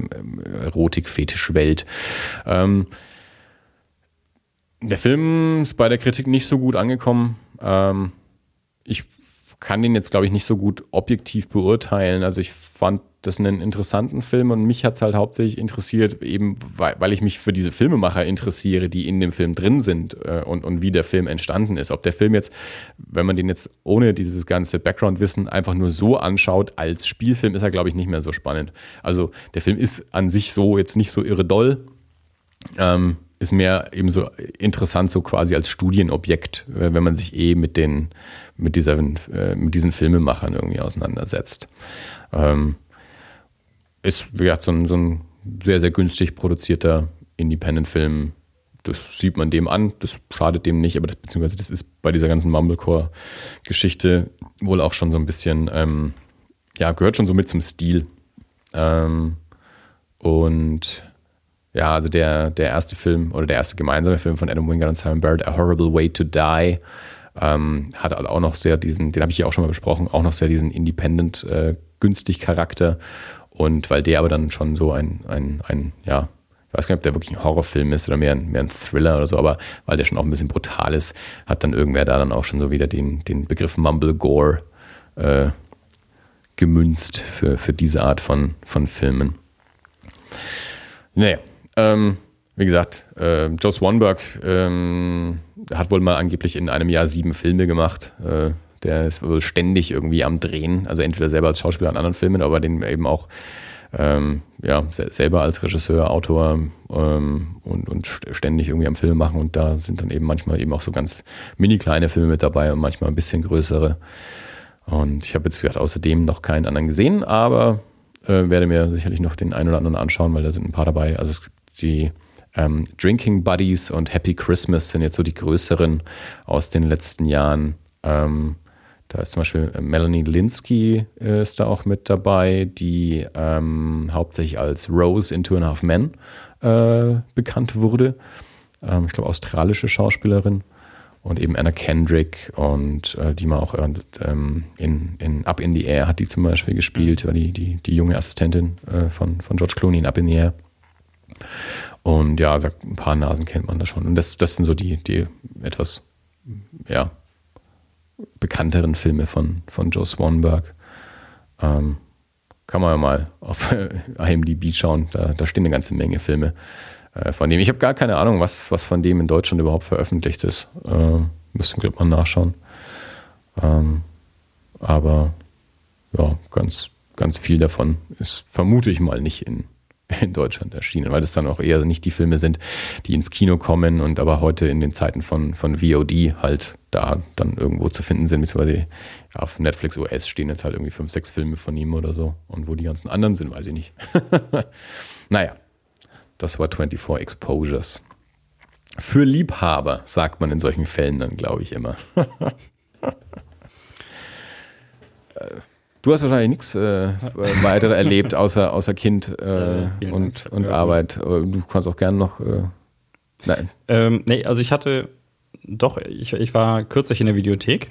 B: Erotik-Fetischwelt. Ähm, der Film ist bei der Kritik nicht so gut angekommen. Ähm, ich kann den jetzt, glaube ich, nicht so gut objektiv beurteilen. Also ich fand das einen interessanten Film und mich hat es halt hauptsächlich interessiert, eben weil, weil, ich mich für diese Filmemacher interessiere, die in dem Film drin sind äh, und, und wie der Film entstanden ist. Ob der Film jetzt, wenn man den jetzt ohne dieses ganze Background-Wissen einfach nur so anschaut, als Spielfilm ist er, glaube ich, nicht mehr so spannend. Also der Film ist an sich so jetzt nicht so irre doll. Ähm, ist mehr eben so interessant, so quasi als Studienobjekt, äh, wenn man sich eh mit den, mit dieser, äh, mit diesen Filmemachern irgendwie auseinandersetzt. Ähm, ist, wie gesagt, so ein, so ein sehr, sehr günstig produzierter Independent-Film. Das sieht man dem an, das schadet dem nicht, aber das, beziehungsweise das ist bei dieser ganzen Mumblecore-Geschichte wohl auch schon so ein bisschen, ähm, ja, gehört schon so mit zum Stil. Ähm, und ja, also der, der erste Film oder der erste gemeinsame Film von Adam Wingard und Simon Barrett, A Horrible Way to Die, ähm, hat halt auch noch sehr diesen, den habe ich ja auch schon mal besprochen, auch noch sehr diesen Independent äh. Und weil der aber dann schon so ein, ein, ein, ja, ich weiß gar nicht, ob der wirklich ein Horrorfilm ist oder mehr ein, mehr ein Thriller oder so, aber weil der schon auch ein bisschen brutal ist, hat dann irgendwer da dann auch schon so wieder den, den Begriff Mumble Gore äh, gemünzt für, für diese Art von, von Filmen. Naja, ähm, wie gesagt, äh, Joe Swanberg ähm, hat wohl mal angeblich in einem Jahr sieben Filme gemacht. Äh, der ist wohl ständig irgendwie am Drehen, also entweder selber als Schauspieler an anderen Filmen, aber den eben auch ähm, ja, selber als Regisseur, Autor ähm, und, und ständig irgendwie am Film machen. Und da sind dann eben manchmal eben auch so ganz mini kleine Filme mit dabei und manchmal ein bisschen größere. Und ich habe jetzt gesagt, außerdem noch keinen anderen gesehen, aber äh, werde mir sicherlich noch den einen oder anderen anschauen, weil da sind ein paar dabei. Also es die ähm, Drinking Buddies und Happy Christmas sind jetzt so die größeren aus den letzten Jahren. Ähm, da ist zum Beispiel äh, Melanie Linsky äh, ist da auch mit dabei, die ähm, hauptsächlich als Rose in Two and a Half Men äh, bekannt wurde. Ähm, ich glaube, australische Schauspielerin. Und eben Anna Kendrick und äh, die man auch ähm, in, in Up in the Air hat die zum Beispiel gespielt, war die, die, die junge Assistentin äh, von, von George Clooney in Up in the Air. Und ja, ein paar Nasen kennt man da schon. Und das, das sind so die, die etwas, ja, bekannteren Filme von, von Joe Swanberg. Ähm, kann man ja mal auf IMDb schauen. Da, da stehen eine ganze Menge Filme äh, von dem. Ich habe gar keine Ahnung, was, was von dem in Deutschland überhaupt veröffentlicht ist. Äh, müsste, glaube mal nachschauen. Ähm, aber ja, ganz, ganz viel davon ist, vermute ich mal, nicht in, in Deutschland erschienen, weil das dann auch eher nicht die Filme sind, die ins Kino kommen und aber heute in den Zeiten von, von VOD halt da dann irgendwo zu finden sind, beziehungsweise auf Netflix OS stehen jetzt halt irgendwie fünf, sechs Filme von ihm oder so. Und wo die ganzen anderen sind, weiß ich nicht. naja, das war 24 Exposures. Für Liebhaber, sagt man in solchen Fällen dann, glaube ich, immer. Du hast wahrscheinlich nichts äh, weiter erlebt, außer, außer Kind äh, und, und Arbeit. Du kannst auch gerne noch. Äh,
A: nein. Ähm, nee, also ich hatte doch, ich, ich war kürzlich in der Videothek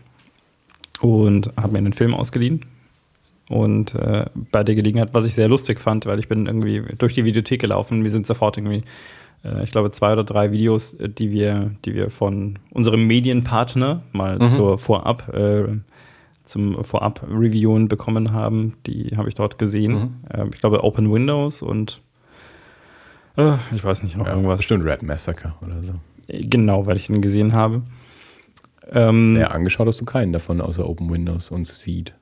A: und habe mir einen Film ausgeliehen. Und äh, bei der Gelegenheit, was ich sehr lustig fand, weil ich bin irgendwie durch die Videothek gelaufen, wir sind sofort irgendwie, äh, ich glaube, zwei oder drei Videos, äh, die wir, die wir von unserem Medienpartner mal mhm. zur Vorab äh, zum Vorab-Reviewen bekommen haben. Die habe ich dort gesehen. Mhm. Äh, ich glaube Open Windows und äh, ich weiß nicht noch ja, irgendwas.
B: Bestimmt Red Massacre oder so.
A: Äh, genau, weil ich ihn gesehen habe.
B: Ähm, ja, angeschaut hast du keinen davon, außer Open Windows und Seed.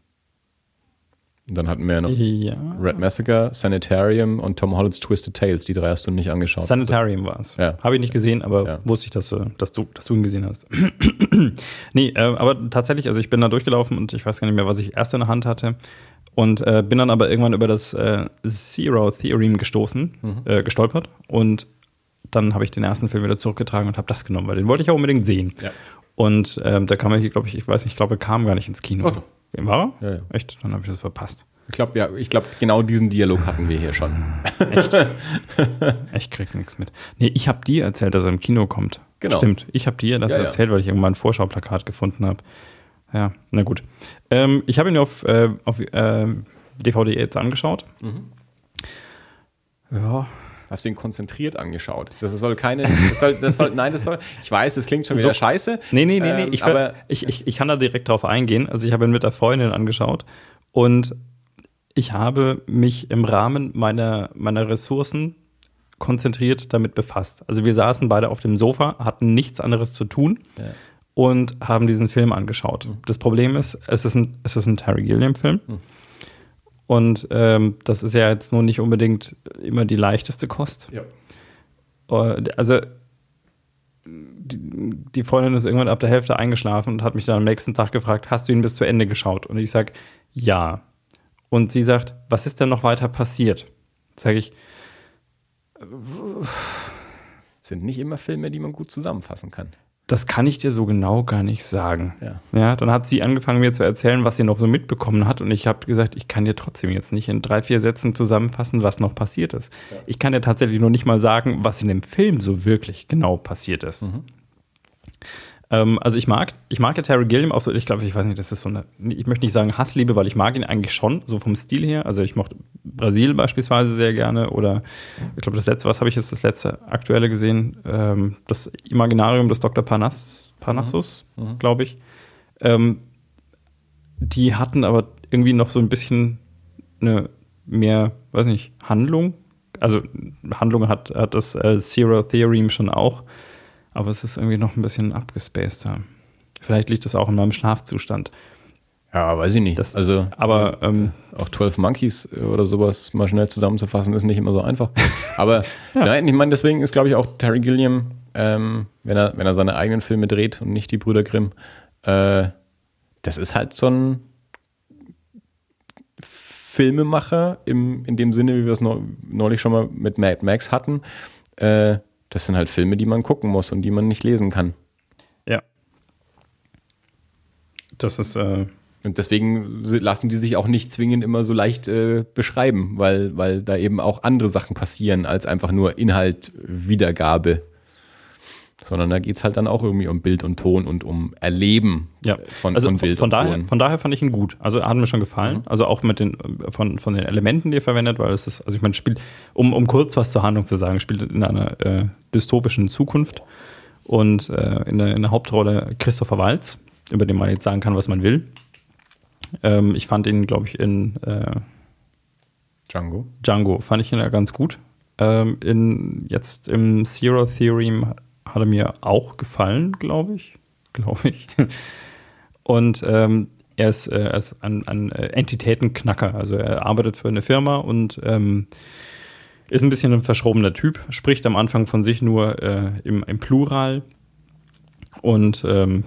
B: Und dann hatten wir ja noch ja. Red Massacre, Sanitarium und Tom Holland's Twisted Tales. Die drei hast du nicht angeschaut.
A: Sanitarium war es. Ja. Habe ich nicht gesehen, aber ja. wusste ich, dass, dass, du, dass du ihn gesehen hast. nee, äh, aber tatsächlich, also ich bin da durchgelaufen und ich weiß gar nicht mehr, was ich erst in der Hand hatte. Und äh, bin dann aber irgendwann über das äh, Zero Theorem gestoßen, mhm. äh, gestolpert. Und dann habe ich den ersten Film wieder zurückgetragen und habe das genommen, weil den wollte ich auch unbedingt sehen. Ja. Und ähm, da kam er hier, glaube ich, ich weiß nicht, ich glaube, er kam gar nicht ins Kino. Oh. War er? Ja, ja. Echt? Dann habe ich das verpasst.
B: Ich glaube, ja, glaub, genau diesen Dialog hatten wir hier schon.
A: Echt? ich krieg nichts mit. Nee, ich habe dir erzählt, dass er im Kino kommt. Genau. Stimmt, ich habe dir das ja, erzählt, weil ich irgendwann ein Vorschauplakat gefunden habe. Ja, na gut. Ähm, ich habe ihn auf, äh, auf äh, DVD jetzt angeschaut. Mhm.
B: Ja, Hast du ihn konzentriert angeschaut? Das soll keine, das soll, das soll, nein, das soll, ich weiß, das klingt schon wieder so, scheiße.
A: Nee, nee, nee, nee, ähm, ich, aber ich, ich, ich kann da direkt drauf eingehen. Also ich habe ihn mit der Freundin angeschaut und ich habe mich im Rahmen meiner, meiner Ressourcen konzentriert damit befasst. Also wir saßen beide auf dem Sofa, hatten nichts anderes zu tun ja. und haben diesen Film angeschaut. Mhm. Das Problem ist, es ist ein, es ist ein Terry Gilliam-Film. Mhm. Und ähm, das ist ja jetzt nur nicht unbedingt immer die leichteste Kost. Ja. Äh, also die, Freundin ist irgendwann ab der Hälfte eingeschlafen und hat mich dann am nächsten Tag gefragt, hast du ihn bis zu Ende geschaut? Und ich sage, ja. Und sie sagt, was ist denn noch weiter passiert? Sage ich,
B: sind nicht immer Filme, die man gut zusammenfassen kann.
A: Das kann ich dir so genau gar nicht sagen. Ja. ja, dann hat sie angefangen mir zu erzählen, was sie noch so mitbekommen hat. Und ich habe gesagt, ich kann dir trotzdem jetzt nicht in drei, vier Sätzen zusammenfassen, was noch passiert ist. Ja. Ich kann dir tatsächlich noch nicht mal sagen, was in dem Film so wirklich genau passiert ist. Mhm. Ähm, also ich mag, ich mag ja Terry Gilliam auch so, ich glaube, ich weiß nicht, das ist so eine, ich möchte nicht sagen Hassliebe, weil ich mag ihn eigentlich schon, so vom Stil her. Also ich mochte Brasil beispielsweise sehr gerne oder ich glaube, das letzte, was habe ich jetzt das letzte aktuelle gesehen? Ähm, das Imaginarium des Dr. Parnass, Parnassus, mhm. mhm. glaube ich. Ähm, die hatten aber irgendwie noch so ein bisschen eine mehr, weiß nicht, Handlung. Also Handlung hat, hat das äh, Zero Theorem schon auch aber es ist irgendwie noch ein bisschen abgespaceder. Vielleicht liegt das auch in meinem Schlafzustand.
B: Ja, weiß ich nicht.
A: Das, also, aber ähm,
B: auch 12 Monkeys oder sowas mal schnell zusammenzufassen, ist nicht immer so einfach. aber ja. nein, ich meine, deswegen ist, glaube ich, auch Terry Gilliam, ähm, wenn, er, wenn er seine eigenen Filme dreht und nicht die Brüder Grimm, äh, das ist halt so ein Filmemacher im, in dem Sinne, wie wir es neulich schon mal mit Mad Max hatten. Äh, das sind halt Filme, die man gucken muss und die man nicht lesen kann.
A: Ja. Das ist. Äh
B: und deswegen lassen die sich auch nicht zwingend immer so leicht äh, beschreiben, weil, weil da eben auch andere Sachen passieren als einfach nur Inhalt, Wiedergabe. Sondern da geht es halt dann auch irgendwie um Bild und Ton und um Erleben
A: ja. von, also von Bild von, von daher, Ton. Von daher fand ich ihn gut. Also hat mir schon gefallen. Mhm. Also auch mit den von, von den Elementen, die er verwendet, weil es ist, also ich meine, spielt, um, um kurz was zur Handlung zu sagen, spielt in einer äh, dystopischen Zukunft und äh, in, der, in der Hauptrolle Christopher Walz, über den man jetzt sagen kann, was man will. Ähm, ich fand ihn, glaube ich, in äh,
B: Django.
A: Django fand ich ihn ja ganz gut. Ähm, in, jetzt im Zero Theorem hat er mir auch gefallen, glaube ich. Glaube ich. Und ähm, er ist, äh, er ist ein, ein Entitätenknacker. Also er arbeitet für eine Firma und ähm, ist ein bisschen ein verschrobener Typ, spricht am Anfang von sich nur äh, im, im, Plural und ähm,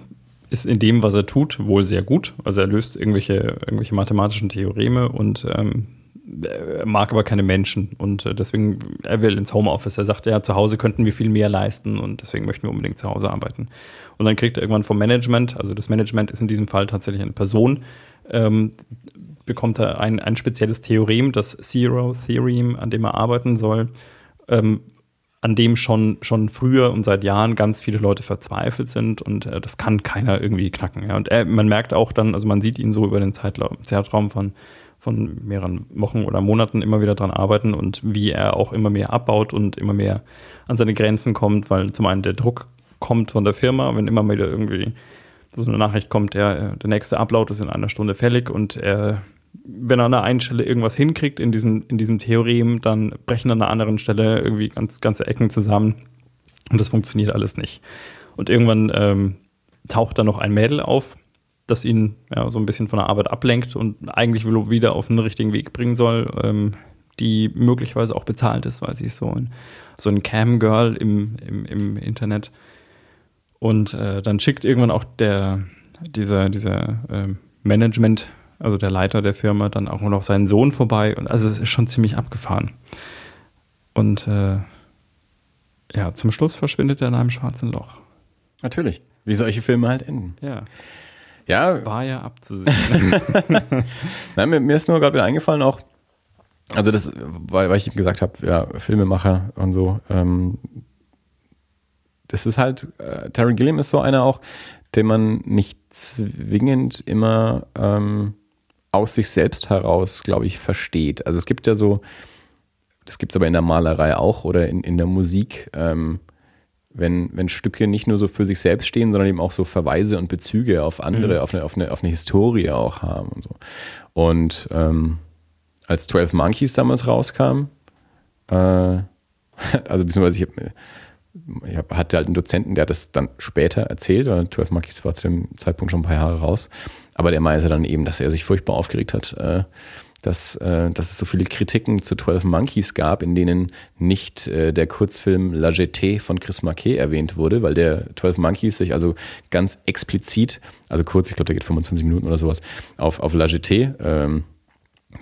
A: ist in dem, was er tut, wohl sehr gut. Also er löst irgendwelche, irgendwelche mathematischen Theoreme und ähm, er mag aber keine Menschen und äh, deswegen, er will ins Homeoffice. Er sagt, ja, zu Hause könnten wir viel mehr leisten und deswegen möchten wir unbedingt zu Hause arbeiten. Und dann kriegt er irgendwann vom Management, also das Management ist in diesem Fall tatsächlich eine Person, ähm, bekommt er ein, ein spezielles Theorem, das Zero Theorem, an dem er arbeiten soll, ähm, an dem schon, schon früher und seit Jahren ganz viele Leute verzweifelt sind und äh, das kann keiner irgendwie knacken. Ja. Und er, man merkt auch dann, also man sieht ihn so über den Zeitlauf, Zeitraum von, von mehreren Wochen oder Monaten immer wieder dran arbeiten und wie er auch immer mehr abbaut und immer mehr an seine Grenzen kommt, weil zum einen der Druck kommt von der Firma, wenn immer wieder irgendwie so eine Nachricht kommt, der, der nächste Upload ist in einer Stunde fällig und er wenn er an der einen Stelle irgendwas hinkriegt in diesem, in diesem Theorem, dann brechen an der anderen Stelle irgendwie ganz, ganze Ecken zusammen und das funktioniert alles nicht. Und irgendwann ähm, taucht da noch ein Mädel auf, das ihn ja, so ein bisschen von der Arbeit ablenkt und eigentlich wieder auf den richtigen Weg bringen soll, ähm, die möglicherweise auch bezahlt ist, weil sie ist so ein, so ein Cam-Girl im, im, im Internet. Und äh, dann schickt irgendwann auch der, dieser, dieser äh, Management- also der Leiter der Firma, dann auch noch seinen Sohn vorbei. Und also es ist schon ziemlich abgefahren. Und äh, ja, zum Schluss verschwindet er in einem schwarzen Loch.
B: Natürlich. Wie solche Filme halt enden.
A: Ja. Ja. War ja abzusehen.
B: Nein, mir, mir, ist nur gerade wieder eingefallen auch, also das, weil, weil ich eben gesagt habe, ja, Filmemacher und so, ähm, das ist halt, äh, Terry Gilliam ist so einer auch, den man nicht zwingend immer ähm, aus sich selbst heraus, glaube ich, versteht. Also es gibt ja so, das gibt es aber in der Malerei auch oder in, in der Musik, ähm, wenn, wenn Stücke nicht nur so für sich selbst stehen, sondern eben auch so Verweise und Bezüge auf andere, mhm. auf, eine, auf, eine, auf eine Historie auch haben und so. Und ähm, als 12 Monkeys damals rauskam, äh, also beziehungsweise ich habe ich hatte halt einen Dozenten, der hat das dann später erzählt, oder 12 Monkeys war zu dem Zeitpunkt schon ein paar Jahre raus, aber der meinte dann eben, dass er sich furchtbar aufgeregt hat, äh, dass, äh, dass es so viele Kritiken zu 12 Monkeys gab, in denen nicht äh, der Kurzfilm La Jetée von Chris Marquet erwähnt wurde, weil der 12 Monkeys sich also ganz explizit, also kurz, ich glaube, der geht 25 Minuten oder sowas, auf, auf La Jetée ähm,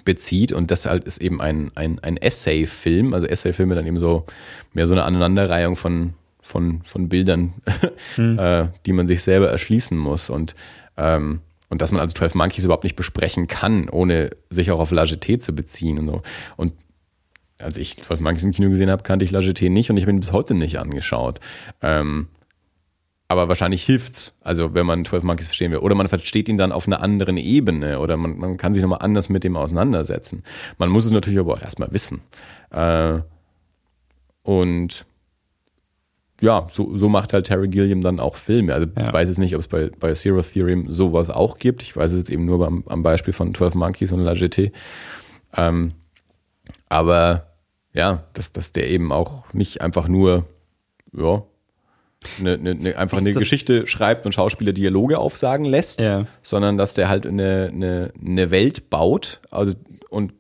B: bezieht. Und das halt ist eben ein, ein, ein Essay-Film, also Essay-Filme dann eben so mehr so eine Aneinanderreihung von, von, von Bildern, hm. äh, die man sich selber erschließen muss. Und ähm, und dass man also 12 Monkeys überhaupt nicht besprechen kann, ohne sich auch auf La Jetée zu beziehen und so. Und als ich 12 Monkeys im Kino gesehen habe, kannte ich La Jetée nicht und ich ihn bis heute nicht angeschaut. Ähm, aber wahrscheinlich hilft's, also wenn man 12 Monkeys verstehen will. Oder man versteht ihn dann auf einer anderen Ebene oder man, man kann sich nochmal anders mit dem auseinandersetzen. Man muss es natürlich aber auch erstmal wissen. Äh, und ja, so, so macht halt Terry Gilliam dann auch Filme. Also ja. ich weiß jetzt nicht, ob es bei, bei Zero Theorem sowas auch gibt. Ich weiß es jetzt eben nur beim, am Beispiel von 12 Monkeys und La GT. Ähm, aber ja, dass, dass der eben auch nicht einfach nur, ja, eine, eine, eine, einfach eine Geschichte schreibt und Schauspieler Dialoge aufsagen lässt, ja. sondern dass der halt eine, eine, eine Welt baut, also und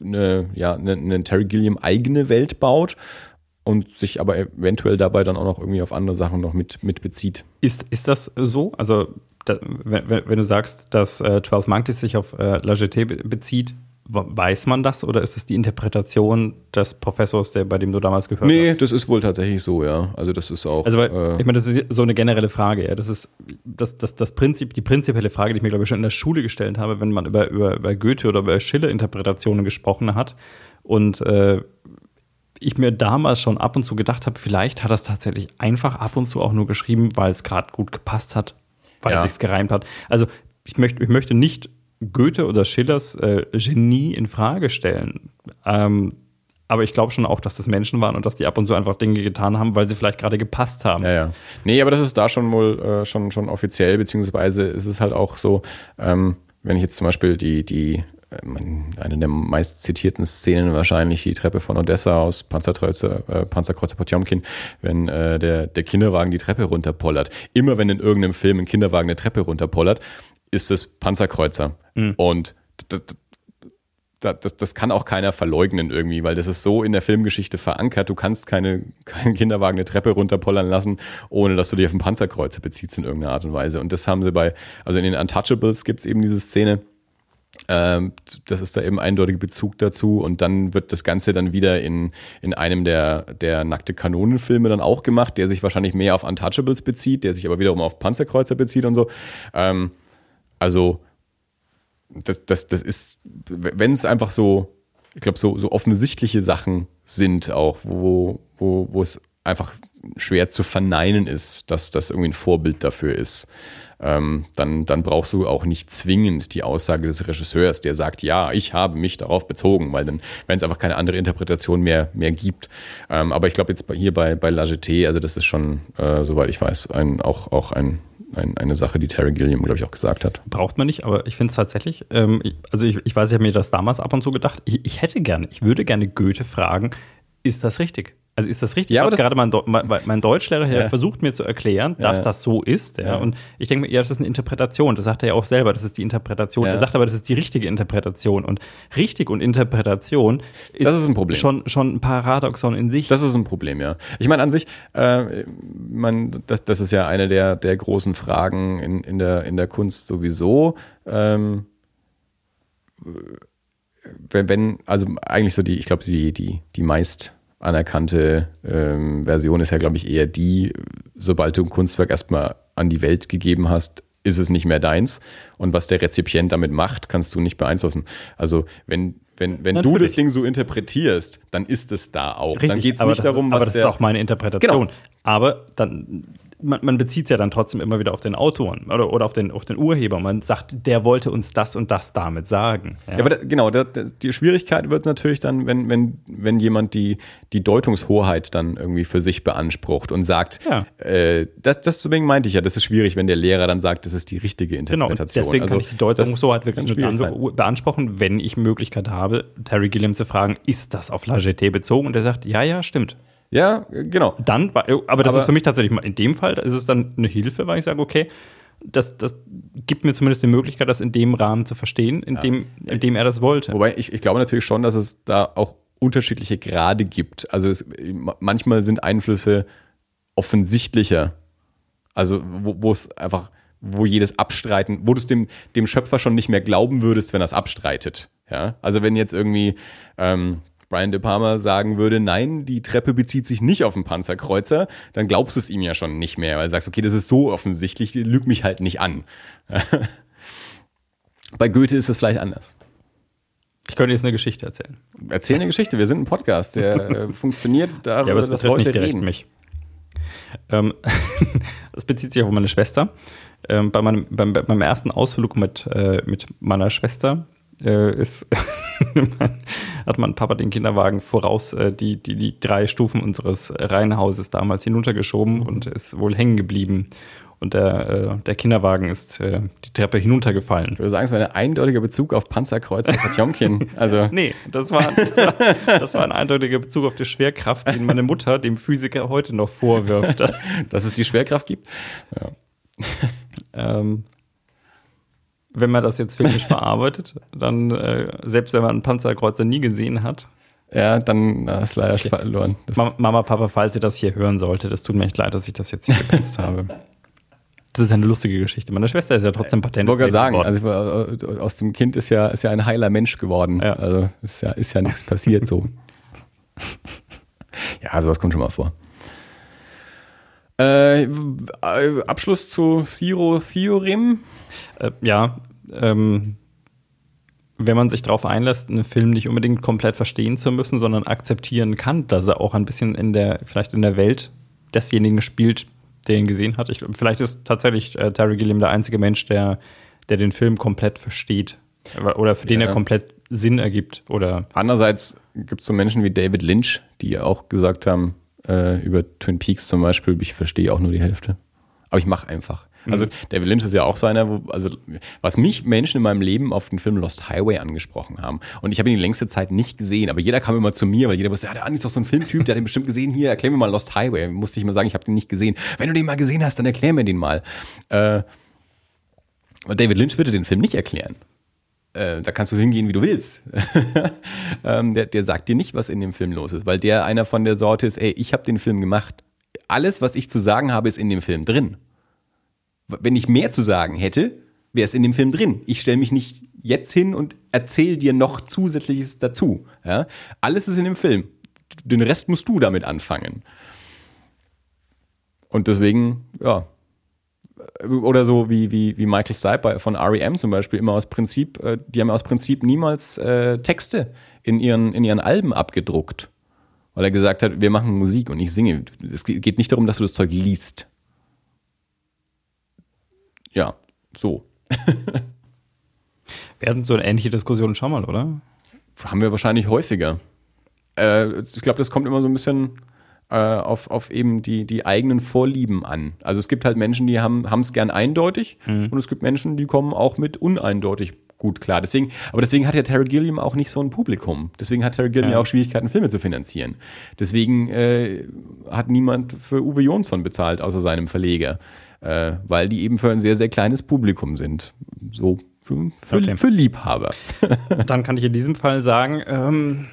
B: eine, ja, eine Terry Gilliam eigene Welt baut und sich aber eventuell dabei dann auch noch irgendwie auf andere Sachen noch mit, mit bezieht.
A: Ist, ist das so? Also, da, wenn, wenn, du sagst, dass äh, 12 Monkeys sich auf äh, La Jetée bezieht, weiß man das oder ist das die Interpretation des Professors, der, bei dem du damals gehört
B: nee,
A: hast?
B: Nee, das ist wohl tatsächlich so, ja. Also das ist auch.
A: Also, äh, ich meine, das ist so eine generelle Frage, ja. Das ist das, das, das Prinzip, die prinzipielle Frage, die ich mir, glaube ich, schon in der Schule gestellt habe, wenn man über, über, über Goethe oder über Schiller-Interpretationen gesprochen hat. Und äh, ich mir damals schon ab und zu gedacht habe, vielleicht hat er es tatsächlich einfach ab und zu auch nur geschrieben, weil es gerade gut gepasst hat, weil ja. es sich gereimt hat. Also ich möchte, ich möchte nicht Goethe oder Schillers äh, Genie in Frage stellen. Ähm, aber ich glaube schon auch, dass das Menschen waren und dass die ab und zu einfach Dinge getan haben, weil sie vielleicht gerade gepasst haben.
B: Ja, ja. Nee, aber das ist da schon wohl äh, schon, schon offiziell, beziehungsweise ist es halt auch so, ähm, wenn ich jetzt zum Beispiel die, die eine der meist zitierten Szenen wahrscheinlich die Treppe von Odessa aus Panzerkreuzer, äh, Panzerkreuzer Potjomkin, wenn äh, der, der Kinderwagen die Treppe runterpollert. Immer wenn in irgendeinem Film ein Kinderwagen eine Treppe runterpollert, ist es Panzerkreuzer. Mhm. Und das, das, das kann auch keiner verleugnen irgendwie, weil das ist so in der Filmgeschichte verankert. Du kannst keine, keinen Kinderwagen eine Treppe runterpollern lassen, ohne dass du dich auf einen Panzerkreuzer beziehst in irgendeiner Art und Weise. Und das haben sie bei, also in den Untouchables gibt es eben diese Szene, das ist da eben eindeutig Bezug dazu. Und dann wird das Ganze dann wieder in, in einem der, der nackte Kanonenfilme dann auch gemacht, der sich wahrscheinlich mehr auf Untouchables bezieht, der sich aber wiederum auf Panzerkreuzer bezieht und so. Ähm, also, das, das, das ist, wenn es einfach so, ich glaube, so, so offensichtliche Sachen sind, auch, wo, wo, wo es einfach schwer zu verneinen ist, dass das irgendwie ein Vorbild dafür ist ähm, dann, dann brauchst du auch nicht zwingend die Aussage des Regisseurs, der sagt, ja, ich habe mich darauf bezogen, weil dann, wenn es einfach keine andere Interpretation mehr, mehr gibt. Ähm, aber ich glaube jetzt hier bei, bei La Jetée, also das ist schon, äh, soweit ich weiß, ein, auch, auch ein, ein, eine Sache, die Terry Gilliam, glaube ich, auch gesagt hat.
A: Braucht man nicht, aber ich finde es tatsächlich, ähm, ich, also ich, ich weiß, ich habe mir das damals ab und zu gedacht, ich, ich hätte gerne, ich würde gerne Goethe fragen, ist das richtig? Also ist das richtig?
B: Ja, was
A: gerade mein, mein, mein, Deutschlehrer hier ja. versucht mir zu erklären, dass ja. das so ist. Ja? ja. Und ich denke mir, ja, das ist eine Interpretation. Das sagt er ja auch selber, das ist die Interpretation. Er sagt aber, das ist die richtige Interpretation. Und richtig und Interpretation
B: ist, das ist ein Problem.
A: Schon, schon ein Paradoxon in sich.
B: Das ist ein Problem, ja. Ich meine, an sich, äh, man, das, das ist ja eine der, der großen Fragen in, in, der, in der Kunst sowieso. Ähm, wenn, wenn, also eigentlich so die, ich glaube, die, die, die meist anerkannte ähm, Version ist ja, glaube ich, eher die, sobald du ein Kunstwerk erstmal an die Welt gegeben hast, ist es nicht mehr deins. Und was der Rezipient damit macht, kannst du nicht beeinflussen. Also wenn, wenn, wenn du das Ding so interpretierst, dann ist es da auch.
A: Richtig,
B: dann
A: geht es nicht darum, was Aber das ist auch meine Interpretation. Genau. Aber dann man, man bezieht es ja dann trotzdem immer wieder auf den Autoren oder, oder auf, den, auf den Urheber. Man sagt, der wollte uns das und das damit sagen.
B: Ja, ja aber da, genau, da, die Schwierigkeit wird natürlich dann, wenn, wenn, wenn jemand die, die Deutungshoheit dann irgendwie für sich beansprucht und sagt, ja. äh, das, das deswegen meinte ich ja, das ist schwierig, wenn der Lehrer dann sagt, das ist die richtige Interpretation.
A: Genau, deswegen also, kann ich die Deutungshoheit wirklich nur beanspruchen, wenn ich Möglichkeit habe, Terry Gilliam zu fragen, ist das auf La GT bezogen? Und er sagt, ja, ja, stimmt.
B: Ja, genau.
A: Dann, aber das aber ist für mich tatsächlich mal in dem Fall, ist es dann eine Hilfe, weil ich sage, okay, das, das gibt mir zumindest die Möglichkeit, das in dem Rahmen zu verstehen, in, ja. dem, in dem er das wollte.
B: Wobei ich, ich glaube natürlich schon, dass es da auch unterschiedliche Grade gibt. Also es, manchmal sind Einflüsse offensichtlicher. Also wo, es einfach, wo jedes Abstreiten, wo du es dem, dem Schöpfer schon nicht mehr glauben würdest, wenn er es abstreitet. Ja? Also wenn jetzt irgendwie ähm, Brian De Palma sagen würde, nein, die Treppe bezieht sich nicht auf den Panzerkreuzer, dann glaubst du es ihm ja schon nicht mehr, weil du sagst, okay, das ist so offensichtlich, lüg mich halt nicht an. Bei Goethe ist es vielleicht anders.
A: Ich könnte jetzt eine Geschichte erzählen.
B: Erzähl eine Geschichte. Wir sind ein Podcast, der äh, funktioniert
A: darüber, ja, aber es dass Leute nicht direkt reden. mich. Ähm, das bezieht sich auf meine Schwester. Ähm, bei, meinem, beim, bei meinem ersten Ausflug mit, äh, mit meiner Schwester äh, ist hat mein Papa den Kinderwagen voraus äh, die, die, die drei Stufen unseres Reihenhauses damals hinuntergeschoben mhm. und ist wohl hängen geblieben. Und der, äh, der Kinderwagen ist äh, die Treppe hinuntergefallen.
B: Ich würde sagen, es war ein eindeutiger Bezug auf Panzerkreuzer Potjomkin.
A: Also. nee, das war, das, war, das war ein eindeutiger Bezug auf die Schwerkraft, den meine Mutter dem Physiker heute noch vorwirft.
B: Dass es die Schwerkraft gibt? Ja.
A: ähm, wenn man das jetzt filmisch verarbeitet, dann, äh, selbst wenn man einen Panzerkreuzer nie gesehen hat.
B: Ja, dann hast du leider okay. verloren.
A: Das Mama, Papa, falls ihr das hier hören sollte, das tut mir echt leid, dass ich das jetzt hier gepetzt habe. Das ist eine lustige Geschichte. Meine Schwester ist ja trotzdem Patent.
B: Ich wollte sagen, also äh, aus dem Kind ist ja, ist ja ein heiler Mensch geworden. Ja. Also ist ja, ist ja nichts passiert so. ja, sowas kommt schon mal vor. Äh, Abschluss zu Zero Theorem.
A: Äh, ja, ähm, wenn man sich darauf einlässt, einen Film nicht unbedingt komplett verstehen zu müssen, sondern akzeptieren kann, dass er auch ein bisschen in der, vielleicht in der Welt desjenigen spielt, der ihn gesehen hat. Ich, vielleicht ist tatsächlich äh, Terry Gilliam der einzige Mensch, der, der den Film komplett versteht. Oder für den ja. er komplett Sinn ergibt. Oder
B: Andererseits gibt es so Menschen wie David Lynch, die auch gesagt haben, äh, über Twin Peaks zum Beispiel, ich verstehe auch nur die Hälfte. Aber ich mache einfach. Also David Lynch ist ja auch so einer, wo, also was mich Menschen in meinem Leben auf den Film Lost Highway angesprochen haben. Und ich habe ihn die längste Zeit nicht gesehen, aber jeder kam immer zu mir, weil jeder wusste, ja, der Andi ist doch so ein Filmtyp, der hat ihn bestimmt gesehen. Hier, erklär mir mal Lost Highway. Musste ich mal sagen, ich habe den nicht gesehen. Wenn du den mal gesehen hast, dann erklär mir den mal. Äh, und David Lynch würde den Film nicht erklären. Äh, da kannst du hingehen, wie du willst. ähm, der, der sagt dir nicht, was in dem Film los ist, weil der einer von der Sorte ist, ey, ich habe den Film gemacht. Alles, was ich zu sagen habe, ist in dem Film drin. Wenn ich mehr zu sagen hätte, wäre es in dem Film drin. Ich stelle mich nicht jetzt hin und erzähle dir noch Zusätzliches dazu. Ja? Alles ist in dem Film. Den Rest musst du damit anfangen. Und deswegen, ja, oder so wie, wie, wie Michael Stipe von REM zum Beispiel immer aus Prinzip, äh, die haben aus Prinzip niemals äh, Texte in ihren, in ihren Alben abgedruckt. Weil er gesagt hat, wir machen Musik und ich singe. Es geht nicht darum, dass du das Zeug liest. Ja, so.
A: wir hatten so eine ähnliche Diskussion schon mal, oder?
B: Haben wir wahrscheinlich häufiger. Äh, ich glaube, das kommt immer so ein bisschen äh, auf, auf eben die, die eigenen Vorlieben an. Also es gibt halt Menschen, die haben es gern eindeutig mhm. und es gibt Menschen, die kommen auch mit uneindeutig gut klar. Deswegen, aber deswegen hat ja Terry Gilliam auch nicht so ein Publikum. Deswegen hat Terry Gilliam ja, auch Schwierigkeiten, Filme zu finanzieren. Deswegen äh, hat niemand für Uwe Jonsson bezahlt, außer seinem Verleger. Äh, weil die eben für ein sehr, sehr kleines Publikum sind. So für, für, okay. für Liebhaber.
A: Dann kann ich in diesem Fall sagen, ähm,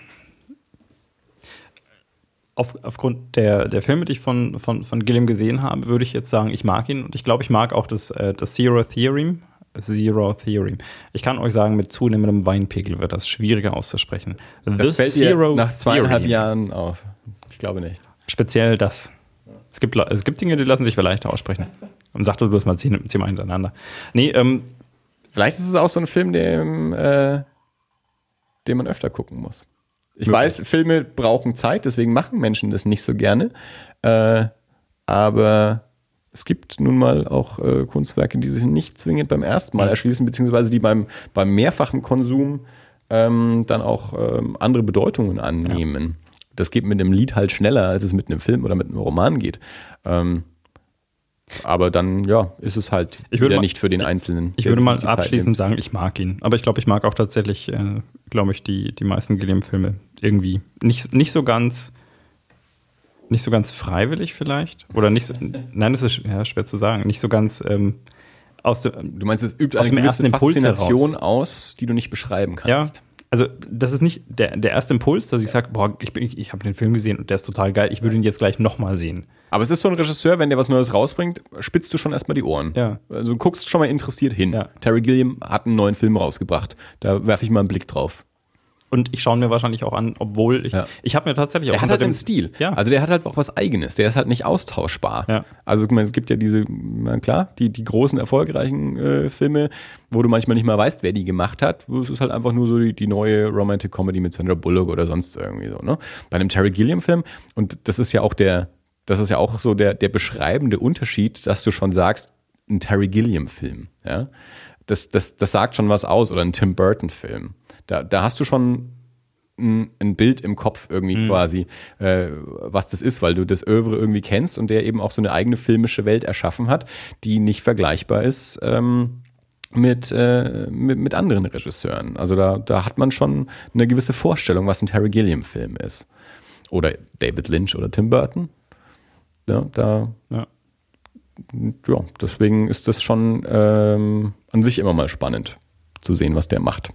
A: auf, aufgrund der, der Filme, die ich von, von, von Gilliam gesehen habe, würde ich jetzt sagen, ich mag ihn und ich glaube, ich mag auch das, äh, das Zero Theorem. Zero Theorem. Ich kann euch sagen, mit zunehmendem Weinpegel wird das schwieriger auszusprechen.
B: Das The fällt Zero dir nach zweieinhalb Theorem. Jahren auf. Ich glaube nicht.
A: Speziell das. Es gibt, es gibt Dinge, die lassen sich vielleicht aussprechen. Und sag du bloß mal zehn, zehnmal hintereinander. Nee, ähm,
B: Vielleicht ist es auch so ein Film, den, äh, den man öfter gucken muss. Ich Wirklich? weiß, Filme brauchen Zeit, deswegen machen Menschen das nicht so gerne. Äh, aber es gibt nun mal auch äh, Kunstwerke, die sich nicht zwingend beim ersten Mal erschließen, beziehungsweise die beim, beim mehrfachen Konsum ähm, dann auch ähm, andere Bedeutungen annehmen. Ja. Das geht mit einem Lied halt schneller, als es mit einem Film oder mit einem Roman geht. Ähm, aber dann, ja, ist es halt
A: ich wieder
B: mal, nicht für den Einzelnen.
A: Ich würde mal abschließend sagen, ich mag ihn. Aber ich glaube, ich mag auch tatsächlich, äh, glaube ich, die, die meisten Gilliam-Filme irgendwie. Nicht, nicht so ganz, nicht so ganz freiwillig vielleicht. Oder nicht so, nein, das ist ja, schwer zu sagen. Nicht so ganz ähm, aus dem.
B: Du meinst, es übt eine gewisse Faszination aus, die du nicht beschreiben kannst.
A: Ja, also das ist nicht der, der erste Impuls, dass ich sage, boah, ich, ich, ich habe den Film gesehen und der ist total geil, ich würde ihn jetzt gleich nochmal sehen.
B: Aber es ist so ein Regisseur, wenn der was Neues rausbringt, spitzt du schon erstmal die Ohren.
A: Ja.
B: Also du guckst schon mal interessiert hin. Ja. Terry Gilliam hat einen neuen Film rausgebracht. Da werfe ich mal einen Blick drauf.
A: Und ich schaue mir wahrscheinlich auch an, obwohl ich, ja. ich habe mir tatsächlich auch.
B: Er hat halt einen Stil. Ja. Also der hat halt auch was Eigenes. Der ist halt nicht austauschbar.
A: Ja.
B: Also es gibt ja diese, na klar, die, die großen erfolgreichen äh, Filme, wo du manchmal nicht mal weißt, wer die gemacht hat. Es ist halt einfach nur so die, die neue Romantic Comedy mit Sandra Bullock oder sonst irgendwie so. Ne? Bei einem Terry Gilliam Film und das ist ja auch der, das ist ja auch so der, der beschreibende Unterschied, dass du schon sagst, ein Terry Gilliam Film. Ja. Das, das, das sagt schon was aus oder ein Tim Burton Film da, da hast du schon ein, ein Bild im Kopf irgendwie mhm. quasi, äh, was das ist, weil du das Övre irgendwie kennst und der eben auch so eine eigene filmische Welt erschaffen hat, die nicht vergleichbar ist. Ähm, mit, äh, mit, mit anderen Regisseuren. Also da, da hat man schon eine gewisse Vorstellung, was ein Terry Gilliam-Film ist. Oder David Lynch oder Tim Burton. Ja, da, ja. ja deswegen ist das schon ähm, an sich immer mal spannend zu sehen, was der macht.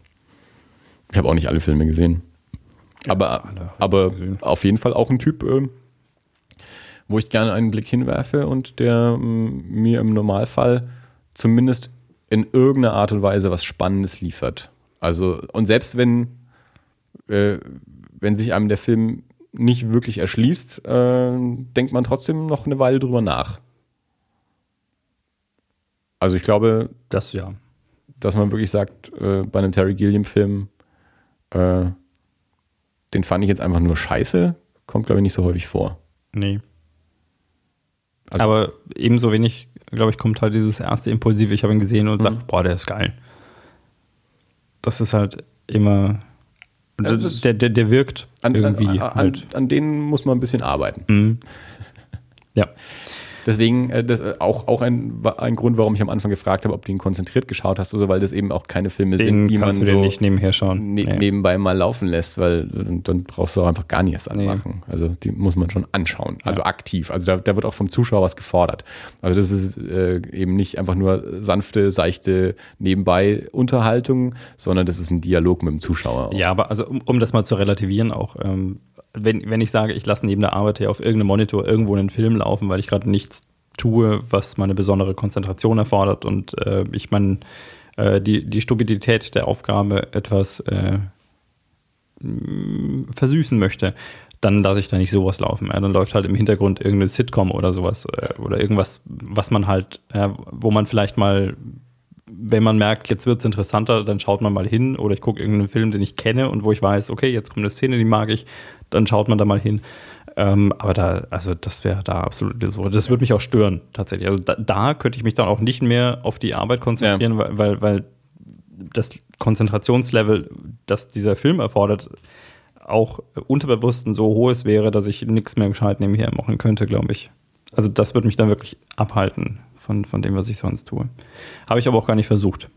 B: Ich habe auch nicht alle Filme gesehen. Ja, aber aber gesehen. auf jeden Fall auch ein Typ, äh, wo ich gerne einen Blick hinwerfe und der äh, mir im Normalfall zumindest in irgendeiner Art und Weise was Spannendes liefert. Also, und selbst wenn, äh, wenn sich einem der Film nicht wirklich erschließt, äh, denkt man trotzdem noch eine Weile drüber nach. Also ich glaube,
A: das ja.
B: Dass man wirklich sagt, äh, bei einem Terry Gilliam-Film, äh, den fand ich jetzt einfach nur scheiße. Kommt, glaube ich, nicht so häufig vor.
A: Nee. Also, Aber ebenso wenig, glaube ich, kommt halt dieses erste Impulsive. Ich habe ihn gesehen und mhm. sage, boah, der ist geil. Das ist halt immer. Ja, der, der, der wirkt
B: an,
A: irgendwie.
B: An, an,
A: halt.
B: an, denen muss man ein bisschen arbeiten.
A: Mhm. Ja.
B: Deswegen äh, das, äh, auch, auch ein, ein Grund, warum ich am Anfang gefragt habe, ob du ihn konzentriert geschaut hast, oder so, weil das eben auch keine Filme
A: Den
B: sind, die man so
A: nicht nebenher schauen.
B: ne
A: Nee.
B: nebenbei mal laufen lässt, weil dann, dann brauchst du auch einfach gar nicht erst anmachen. Also die muss man schon anschauen, also aktiv. Also da, da wird auch vom Zuschauer was gefordert. Also das ist äh, eben nicht einfach nur sanfte, seichte Nebenbei-Unterhaltung, sondern das ist ein Dialog mit dem Zuschauer.
A: Ja, aber also um, um das mal zu relativieren, auch ähm, wenn, wenn ich sage, ich lasse neben der Arbeit hier auf irgendeinem Monitor irgendwo einen Film laufen, weil ich gerade nichts tue, was meine besondere Konzentration erfordert und äh, ich meine, äh, die, die Stupidität der Aufgabe etwas äh, mh, versüßen möchte, dann lasse ich da nicht sowas laufen. Ja, dann läuft halt im Hintergrund irgendeine Sitcom oder sowas äh, oder irgendwas, was man halt, wo man vielleicht mal wenn man merkt, jetzt wird es interessanter, dann schaut man mal hin oder ich gucke irgendeinen Film, den ich kenne und wo ich weiß, okay, jetzt kommt eine Szene, die mag ich, dann schaut man da mal hin. Ähm, aber da, also das wäre da absolut so. Das würde mich auch stören, tatsächlich. Also da, da könnte ich mich dann auch nicht mehr auf die Arbeit konzentrieren, weil, weil, weil das Konzentrationslevel, das dieser Film erfordert, auch unterbewusst ein so hohes wäre, dass ich nichts mehr gescheit nebenher machen könnte, glaube ich. Also das würde mich dann wirklich abhalten von, von dem, was ich sonst tue. Habe ich aber auch gar nicht versucht.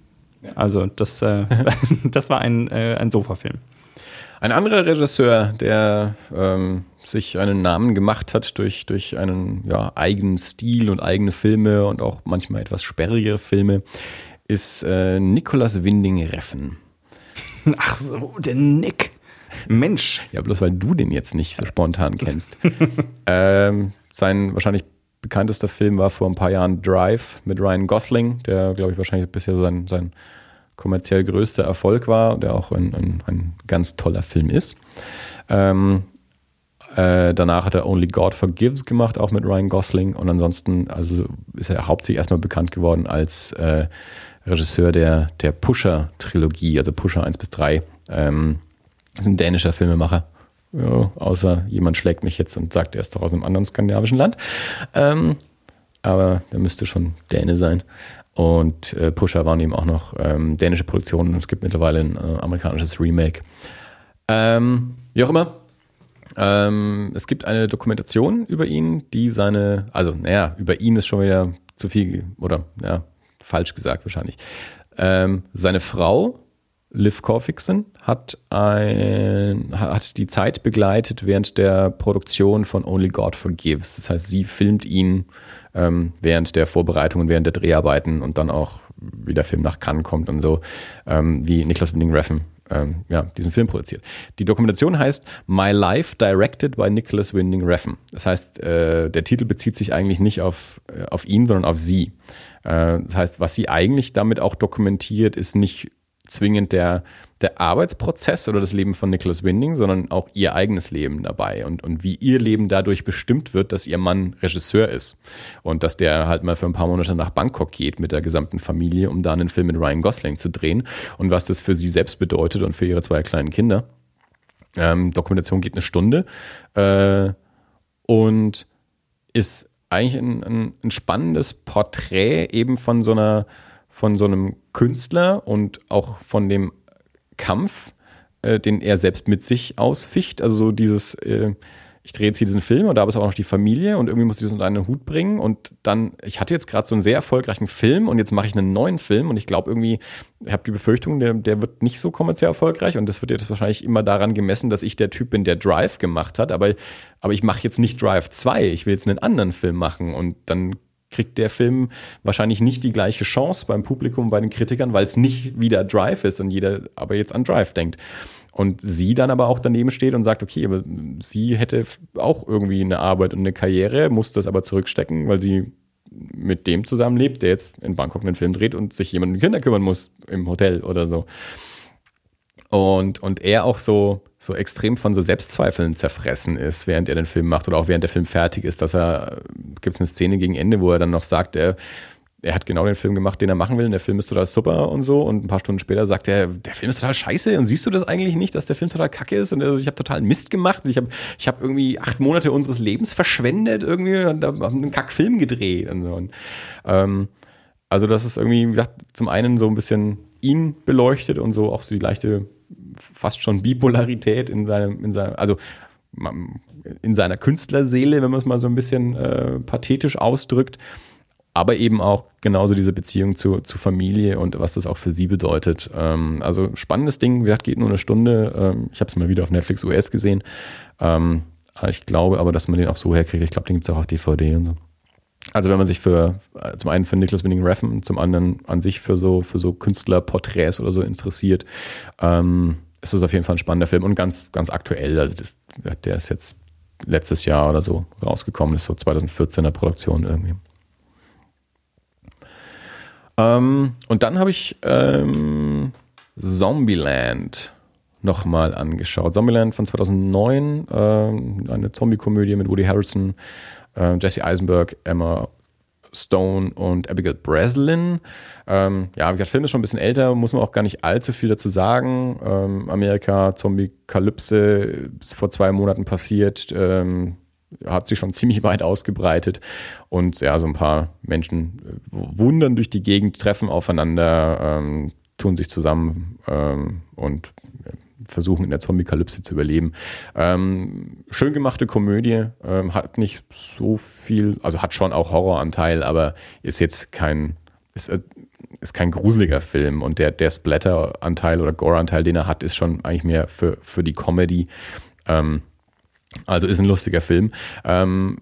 A: Also das, äh, das war ein, äh, ein Sofafilm.
B: Ein anderer Regisseur, der ähm, sich einen Namen gemacht hat durch, durch einen ja, eigenen Stil und eigene Filme und auch manchmal etwas sperrigere Filme, ist äh, Nicolas Winding Reffen.
A: Ach so, der Nick. Mensch.
B: Ja, bloß weil du den jetzt nicht so spontan kennst. ähm, sein wahrscheinlich bekanntester Film war vor ein paar Jahren Drive mit Ryan Gosling, der, glaube ich, wahrscheinlich bisher sein, sein kommerziell größter Erfolg war, der auch ein, ein, ein ganz toller Film ist. Ähm, äh, danach hat er Only God Forgives gemacht, auch mit Ryan Gosling. Und ansonsten also ist er hauptsächlich erstmal bekannt geworden als äh, Regisseur der, der Pusher-Trilogie, also Pusher 1 bis 3. Ähm, ist ein dänischer Filmemacher. Ja, außer jemand schlägt mich jetzt und sagt, er ist doch aus einem anderen skandinavischen Land. Ähm, aber der müsste schon Däne sein. Und äh, Pusher waren eben auch noch ähm, dänische Produktionen. Es gibt mittlerweile ein äh, amerikanisches Remake. Ähm, wie auch immer. Ähm, es gibt eine Dokumentation über ihn, die seine, also naja, über ihn ist schon wieder zu viel oder ja, falsch gesagt wahrscheinlich. Ähm, seine Frau, Liv Corfixon, hat, ein, hat die Zeit begleitet während der Produktion von Only God Forgives. Das heißt, sie filmt ihn ähm, während der Vorbereitungen, während der Dreharbeiten und dann auch, wie der Film nach Cannes kommt und so, ähm, wie Niklas Winding Refn ähm, ja, diesen Film produziert. Die Dokumentation heißt My Life Directed by Nicholas Winding Refn. Das heißt, äh, der Titel bezieht sich eigentlich nicht auf, äh, auf ihn, sondern auf sie. Äh, das heißt, was sie eigentlich damit auch dokumentiert, ist nicht zwingend der, der Arbeitsprozess oder das Leben von Nicholas Winding, sondern auch ihr eigenes Leben dabei und, und wie ihr Leben dadurch bestimmt wird, dass ihr Mann Regisseur ist. Und dass der halt mal für ein paar Monate nach Bangkok geht mit der gesamten Familie, um da einen Film mit Ryan Gosling zu drehen. Und was das für sie selbst bedeutet und für ihre zwei kleinen Kinder. Ähm, Dokumentation geht eine Stunde. Äh, und ist eigentlich ein, ein, ein spannendes Porträt eben von so einer von so einem Künstler und auch von dem Kampf, äh, den er selbst mit sich ausficht. Also so dieses, äh, ich drehe jetzt hier diesen Film und da ist auch noch die Familie und irgendwie muss ich das unter einen Hut bringen und dann, ich hatte jetzt gerade so einen sehr erfolgreichen Film und jetzt mache ich einen neuen Film und ich glaube irgendwie, ich habe die Befürchtung, der, der wird nicht so kommerziell erfolgreich und das wird jetzt wahrscheinlich immer daran gemessen, dass ich der Typ bin, der Drive gemacht hat, aber, aber ich mache jetzt nicht Drive 2, ich will jetzt einen anderen Film machen und dann kriegt der Film wahrscheinlich nicht die gleiche Chance beim Publikum, bei den Kritikern, weil es nicht wieder Drive ist und jeder aber jetzt an Drive denkt. Und sie dann aber auch daneben steht und sagt, okay, aber sie hätte auch irgendwie eine Arbeit und eine Karriere, muss das aber zurückstecken, weil sie mit dem zusammenlebt, der jetzt in Bangkok einen Film dreht und sich jemand um Kinder kümmern muss im Hotel oder so. Und, und er auch so, so extrem von so Selbstzweifeln zerfressen ist, während er den Film macht oder auch während der Film fertig ist, dass er, gibt es eine Szene gegen Ende, wo er dann noch sagt, er, er hat genau den Film gemacht, den er machen will, und der Film ist total super und so. Und ein paar Stunden später sagt er, der Film ist total scheiße und siehst du das eigentlich nicht, dass der Film total kacke ist? Und er, ich habe total Mist gemacht. Ich habe ich hab irgendwie acht Monate unseres Lebens verschwendet irgendwie und habe einen Kackfilm gedreht und so. Und, ähm, also das ist irgendwie, wie gesagt, zum einen so ein bisschen ihn beleuchtet und so auch so die leichte fast schon Bipolarität in seinem, in seinem, also in seiner Künstlerseele, wenn man es mal so ein bisschen äh, pathetisch ausdrückt. Aber eben auch genauso diese Beziehung zu, zu Familie und was das auch für sie bedeutet. Ähm, also spannendes Ding, wie gesagt, geht nur eine Stunde. Ähm, ich habe es mal wieder auf Netflix US gesehen. Ähm, ich glaube aber, dass man den auch so herkriegt. Ich glaube, den gibt es auch auf DVD und so. Also wenn man sich für äh, zum einen für Nicholas Winning Refn, zum anderen an sich für so für so Künstlerporträts oder so interessiert, ähm, ist das auf jeden Fall ein spannender Film und ganz ganz aktuell. Also der ist jetzt letztes Jahr oder so rausgekommen, ist so 2014er Produktion irgendwie. Ähm, und dann habe ich ähm, Zombieland nochmal angeschaut. Zombieland von 2009, ähm, eine Zombie-Komödie mit Woody Harrison, äh, Jesse Eisenberg, Emma Stone und Abigail Breslin. Ähm, ja, der Film ist schon ein bisschen älter, muss man auch gar nicht allzu viel dazu sagen. Ähm, Amerika, Zombie-Kalypse ist vor zwei Monaten passiert, ähm, hat sich schon ziemlich weit ausgebreitet und ja, so ein paar Menschen äh, wundern durch die Gegend, treffen aufeinander, ähm, tun sich zusammen ähm, und versuchen in der Zombie-Kalypse zu überleben. Ähm, schön gemachte Komödie, ähm, hat nicht so viel, also hat schon auch Horroranteil, aber ist jetzt kein, ist, äh, ist kein gruseliger Film und der, der Splatter-Anteil oder Gore-Anteil, den er hat, ist schon eigentlich mehr für, für die Comedy. Ähm, also ist ein lustiger Film. Ähm,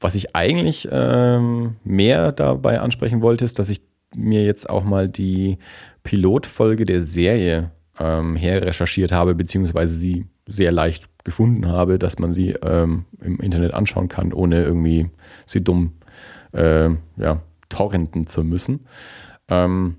B: was ich eigentlich ähm, mehr dabei ansprechen wollte, ist, dass ich mir jetzt auch mal die Pilotfolge der Serie ähm, herrecherchiert habe, beziehungsweise sie sehr leicht gefunden habe, dass man sie ähm, im Internet anschauen kann, ohne irgendwie sie dumm äh, ja, torrenten zu müssen. Ähm,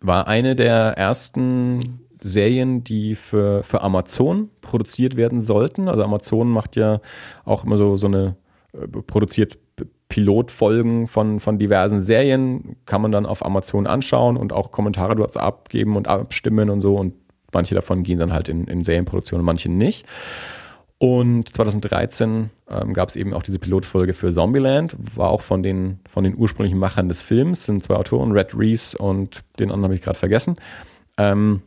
B: war eine der ersten Serien, die für, für Amazon produziert werden sollten. Also Amazon macht ja auch immer so, so eine, äh, produziert Pilotfolgen von, von diversen Serien, kann man dann auf Amazon anschauen und auch Kommentare dort abgeben und abstimmen und so. Und manche davon gehen dann halt in, in Serienproduktion und manche nicht. Und 2013 ähm, gab es eben auch diese Pilotfolge für Zombieland, war auch von den, von den ursprünglichen Machern des Films, sind zwei Autoren, Red Reese und den anderen habe ich gerade vergessen. Ähm,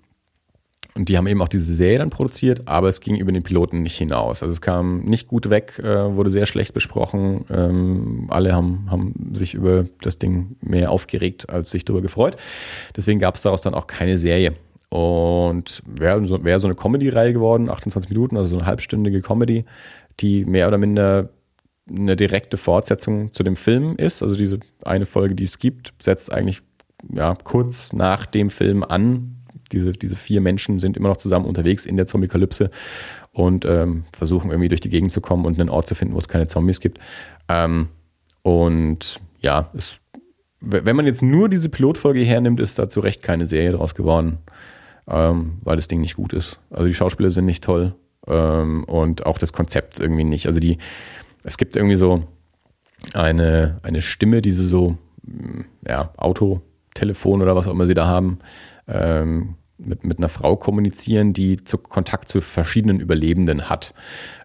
B: und die haben eben auch diese Serie dann produziert, aber es ging über den Piloten nicht hinaus. Also es kam nicht gut weg, äh, wurde sehr schlecht besprochen. Ähm, alle haben, haben sich über das Ding mehr aufgeregt, als sich darüber gefreut. Deswegen gab es daraus dann auch keine Serie. Und wäre so, wär so eine Comedy-Reihe geworden, 28 Minuten, also so eine halbstündige Comedy, die mehr oder minder eine direkte Fortsetzung zu dem Film ist. Also diese eine Folge, die es gibt, setzt eigentlich ja, kurz nach dem Film an, diese, diese vier Menschen sind immer noch zusammen unterwegs in der Zombie-Kalypse und ähm, versuchen irgendwie durch die Gegend zu kommen und einen Ort zu finden, wo es keine Zombies gibt. Ähm, und ja, es, wenn man jetzt nur diese Pilotfolge hernimmt, ist da zu Recht keine Serie draus geworden, ähm, weil das Ding nicht gut ist. Also die Schauspieler sind nicht toll ähm, und auch das Konzept irgendwie nicht. Also die, es gibt irgendwie so eine, eine Stimme, diese so, ja, Autotelefon oder was auch immer sie da haben, ähm, mit, mit einer Frau kommunizieren, die zu, Kontakt zu verschiedenen Überlebenden hat.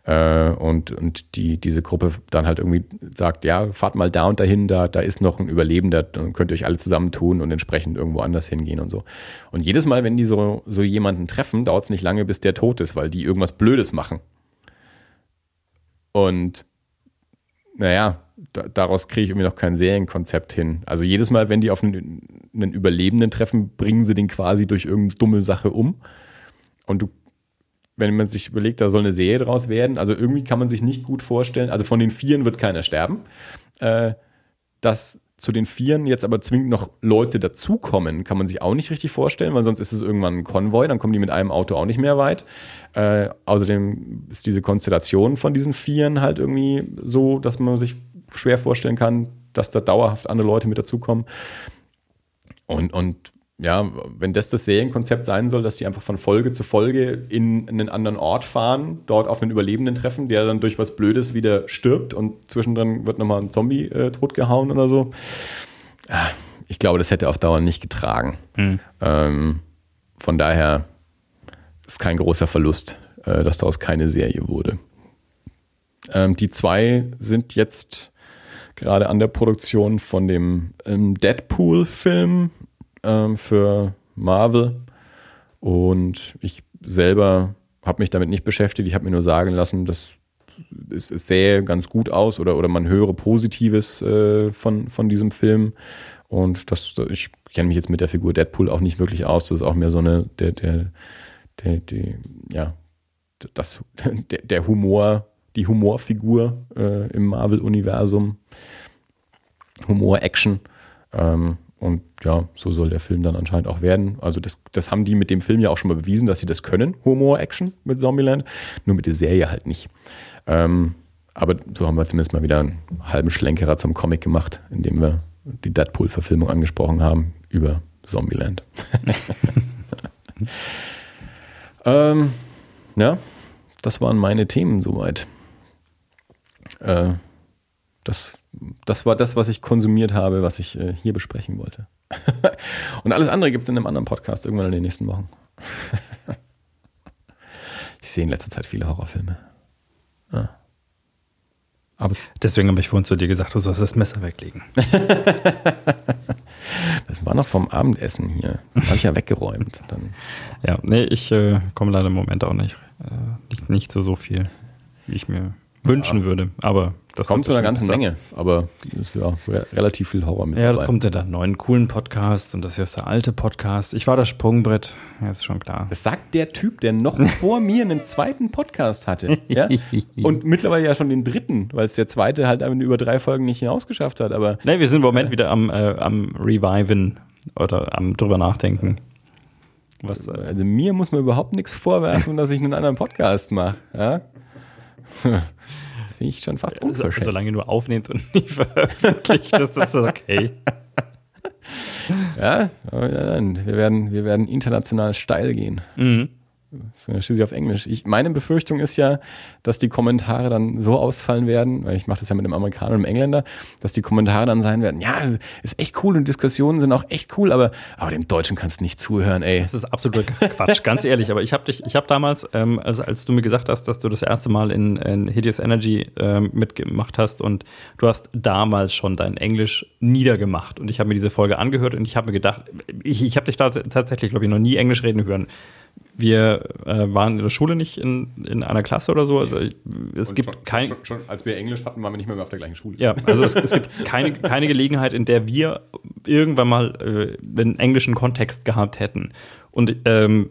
B: Äh, und und die, diese Gruppe dann halt irgendwie sagt, ja, fahrt mal da und dahin, da, da ist noch ein Überlebender, dann könnt ihr euch alle zusammentun und entsprechend irgendwo anders hingehen und so. Und jedes Mal, wenn die so, so jemanden treffen, dauert es nicht lange, bis der tot ist, weil die irgendwas Blödes machen. Und naja, daraus kriege ich irgendwie noch kein Serienkonzept hin. Also jedes Mal, wenn die auf einen, einen, Überlebenden treffen, bringen sie den quasi durch irgendeine dumme Sache um. Und du, wenn man sich überlegt, da soll eine Serie draus werden, also irgendwie kann man sich nicht gut vorstellen, also von den Vieren wird keiner sterben. Äh, dass zu den Vieren jetzt aber zwingend noch Leute dazukommen, kann man sich auch nicht richtig vorstellen, weil sonst ist es irgendwann ein Konvoi, dann kommen die mit einem Auto auch nicht mehr weit. Äh, außerdem ist diese Konstellation von diesen Vieren halt irgendwie so, dass man sich schwer vorstellen kann, dass da dauerhaft andere Leute mit dazukommen. Und, und ja, wenn das das Serienkonzept sein soll, dass die einfach von Folge zu Folge in einen anderen Ort fahren, dort auf einen Überlebenden treffen, der dann durch was Blödes wieder stirbt und zwischendrin wird nochmal ein Zombie äh, totgehauen oder so. Ah, ich glaube, das hätte auf Dauer nicht getragen. Mhm. Ähm, von daher ist kein großer Verlust, äh, dass daraus keine Serie wurde. Ähm, die zwei sind jetzt gerade an der Produktion von dem ähm, Deadpool-Film ähm, für Marvel. Und ich selber habe mich damit nicht beschäftigt. Ich habe mir nur sagen lassen, dass es, es sähe ganz gut aus oder, oder man höre Positives äh, von, von diesem Film. Und das, ich kenne mich jetzt mit der Figur Deadpool auch nicht wirklich aus. Das ist auch mehr so eine, der, der, der, der ja, das, der, der Humor, die Humorfigur äh, im Marvel-Universum. Humor-Action. Ähm, und ja, so soll der Film dann anscheinend auch werden. Also das, das haben die mit dem Film ja auch schon mal bewiesen, dass sie das können, Humor-Action mit Zombieland. Nur mit der Serie halt nicht. Ähm, aber so haben wir zumindest mal wieder einen halben Schlenkerer zum Comic gemacht, indem wir die Deadpool-Verfilmung angesprochen haben über Zombieland. ähm, ja, das waren meine Themen soweit. Äh, das, das war das, was ich konsumiert habe, was ich äh, hier besprechen wollte. Und alles andere gibt es in einem anderen Podcast irgendwann in den nächsten Wochen. ich sehe in letzter Zeit viele Horrorfilme. Ja.
A: Aber Deswegen habe ich vorhin zu dir gesagt, du sollst das Messer weglegen.
B: das war noch vom Abendessen hier. Das habe ich ja weggeräumt. Dann.
A: Ja, nee, ich äh, komme leider im Moment auch nicht. Äh, nicht, nicht so, so viel, wie ich mir wünschen ja. würde. Aber
B: das kommt zu einer ganzen besser. Menge, aber ist ja relativ viel Horror
A: mit. Ja, dabei. das kommt in der neuen coolen Podcast und das hier ist der alte Podcast. Ich war das Sprungbrett, ja, ist schon klar.
B: Das sagt der Typ, der noch vor mir einen zweiten Podcast hatte. Ja? Und mittlerweile ja schon den dritten, weil es der zweite halt über drei Folgen nicht hinausgeschafft hat. Aber
A: nee, wir sind im Moment wieder am, äh, am Reviven oder am drüber nachdenken.
B: Was, äh also mir muss man überhaupt nichts vorwerfen, dass ich einen anderen Podcast mache. Ja? Finde ich schon fast
A: unverschämt. So, solange du aufnimmst und nicht veröffentlicht, ist das okay.
B: ja, wir werden, wir werden international steil gehen. Mhm schließlich auf Englisch. Ich, meine Befürchtung ist ja, dass die Kommentare dann so ausfallen werden, weil ich mache das ja mit dem Amerikaner und dem Engländer, dass die Kommentare dann sein werden, ja, ist echt cool und Diskussionen sind auch echt cool, aber, aber dem Deutschen kannst du nicht zuhören, ey.
A: Das ist absoluter Quatsch, ganz ehrlich. Aber ich habe dich, ich habe damals, ähm, als, als du mir gesagt hast, dass du das erste Mal in, in Hideous Energy ähm, mitgemacht hast und du hast damals schon dein Englisch niedergemacht und ich habe mir diese Folge angehört und ich habe mir gedacht, ich, ich habe dich da tatsächlich, glaube ich, noch nie Englisch reden hören wir äh, waren in der Schule nicht in, in einer Klasse oder so. Also ich, es Und gibt schon, kein.
B: Schon, schon, als wir Englisch hatten, waren wir nicht mehr, mehr auf der gleichen Schule.
A: Ja, also es, es gibt keine, keine Gelegenheit, in der wir irgendwann mal äh, einen englischen Kontext gehabt hätten. Und ähm,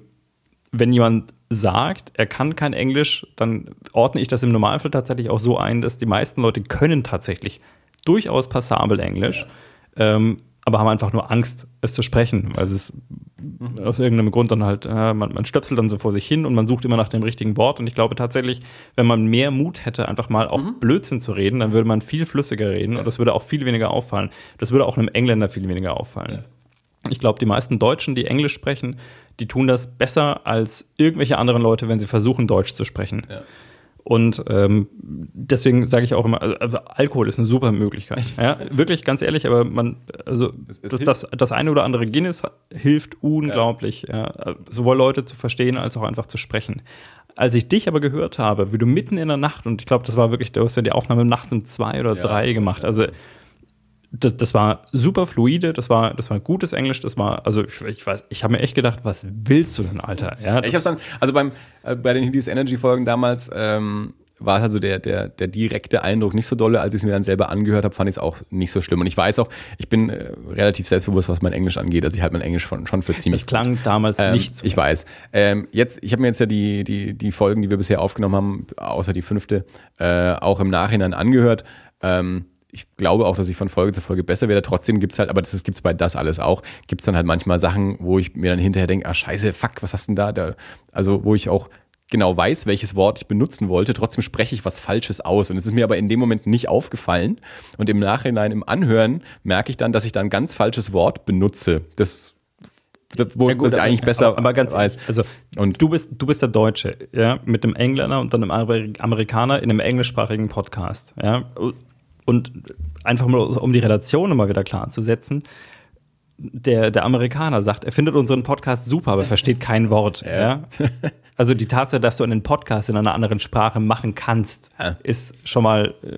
A: wenn jemand sagt, er kann kein Englisch, dann ordne ich das im Normalfall tatsächlich auch so ein, dass die meisten Leute können tatsächlich durchaus passabel Englisch. Ja. Ähm, aber haben einfach nur Angst, es zu sprechen, weil es mhm. aus irgendeinem Grund dann halt, äh, man, man stöpselt dann so vor sich hin und man sucht immer nach dem richtigen Wort. Und ich glaube tatsächlich, wenn man mehr Mut hätte, einfach mal auch mhm. Blödsinn zu reden, dann würde man viel flüssiger reden ja. und das würde auch viel weniger auffallen. Das würde auch einem Engländer viel weniger auffallen. Ja. Ich glaube, die meisten Deutschen, die Englisch sprechen, die tun das besser als irgendwelche anderen Leute, wenn sie versuchen, Deutsch zu sprechen. Ja. Und ähm, deswegen sage ich auch immer, also, also Alkohol ist eine super Möglichkeit. Ja, wirklich, ganz ehrlich, aber man, also es, es das, das, das, eine oder andere Guinness hilft unglaublich, ja. ja. sowohl Leute zu verstehen als auch einfach zu sprechen. Als ich dich aber gehört habe, wie du mitten in der Nacht, und ich glaube, das war wirklich, du hast ja die Aufnahme nachts um zwei oder drei gemacht, also das, das, war super fluide, das war, das war gutes Englisch, das war, also ich, ich weiß, ich habe mir echt gedacht, was willst du denn, Alter?
B: Ja, ich habe dann, also beim, äh, bei den Helios Energy Folgen damals, ähm, war also der, der, der direkte Eindruck nicht so dolle. Als ich es mir dann selber angehört habe, fand ich es auch nicht so schlimm. Und ich weiß auch, ich bin äh, relativ selbstbewusst, was mein Englisch angeht. Also ich halte mein Englisch schon, schon für ziemlich.
A: Das klang gut. damals ähm, nicht so.
B: Ich weiß. Ähm, jetzt, ich habe mir jetzt ja die, die, die Folgen, die wir bisher aufgenommen haben, außer die fünfte, äh, auch im Nachhinein angehört. Ähm, ich glaube auch, dass ich von Folge zu Folge besser werde. Trotzdem gibt es halt, aber das gibt es bei das alles auch, gibt es dann halt manchmal Sachen, wo ich mir dann hinterher denke, ah scheiße, fuck, was hast du denn da? da? Also wo ich auch genau weiß, welches Wort ich benutzen wollte, trotzdem spreche ich was Falsches aus. Und es ist mir aber in dem Moment nicht aufgefallen. Und im Nachhinein, im Anhören, merke ich dann, dass ich da ein ganz falsches Wort benutze. Das wo ja, gut, das ich eigentlich besser
A: aber, aber ganz weiß. Also und du bist du bist der Deutsche, ja, mit einem Engländer und dann einem Amerikaner in einem englischsprachigen Podcast, ja. Und einfach mal, um die Relation immer wieder klar zu setzen, der, der Amerikaner sagt, er findet unseren Podcast super, aber versteht kein Wort. Ja. ja? Also die Tatsache, dass du einen Podcast in einer anderen Sprache machen kannst, ja. ist schon mal.
B: Äh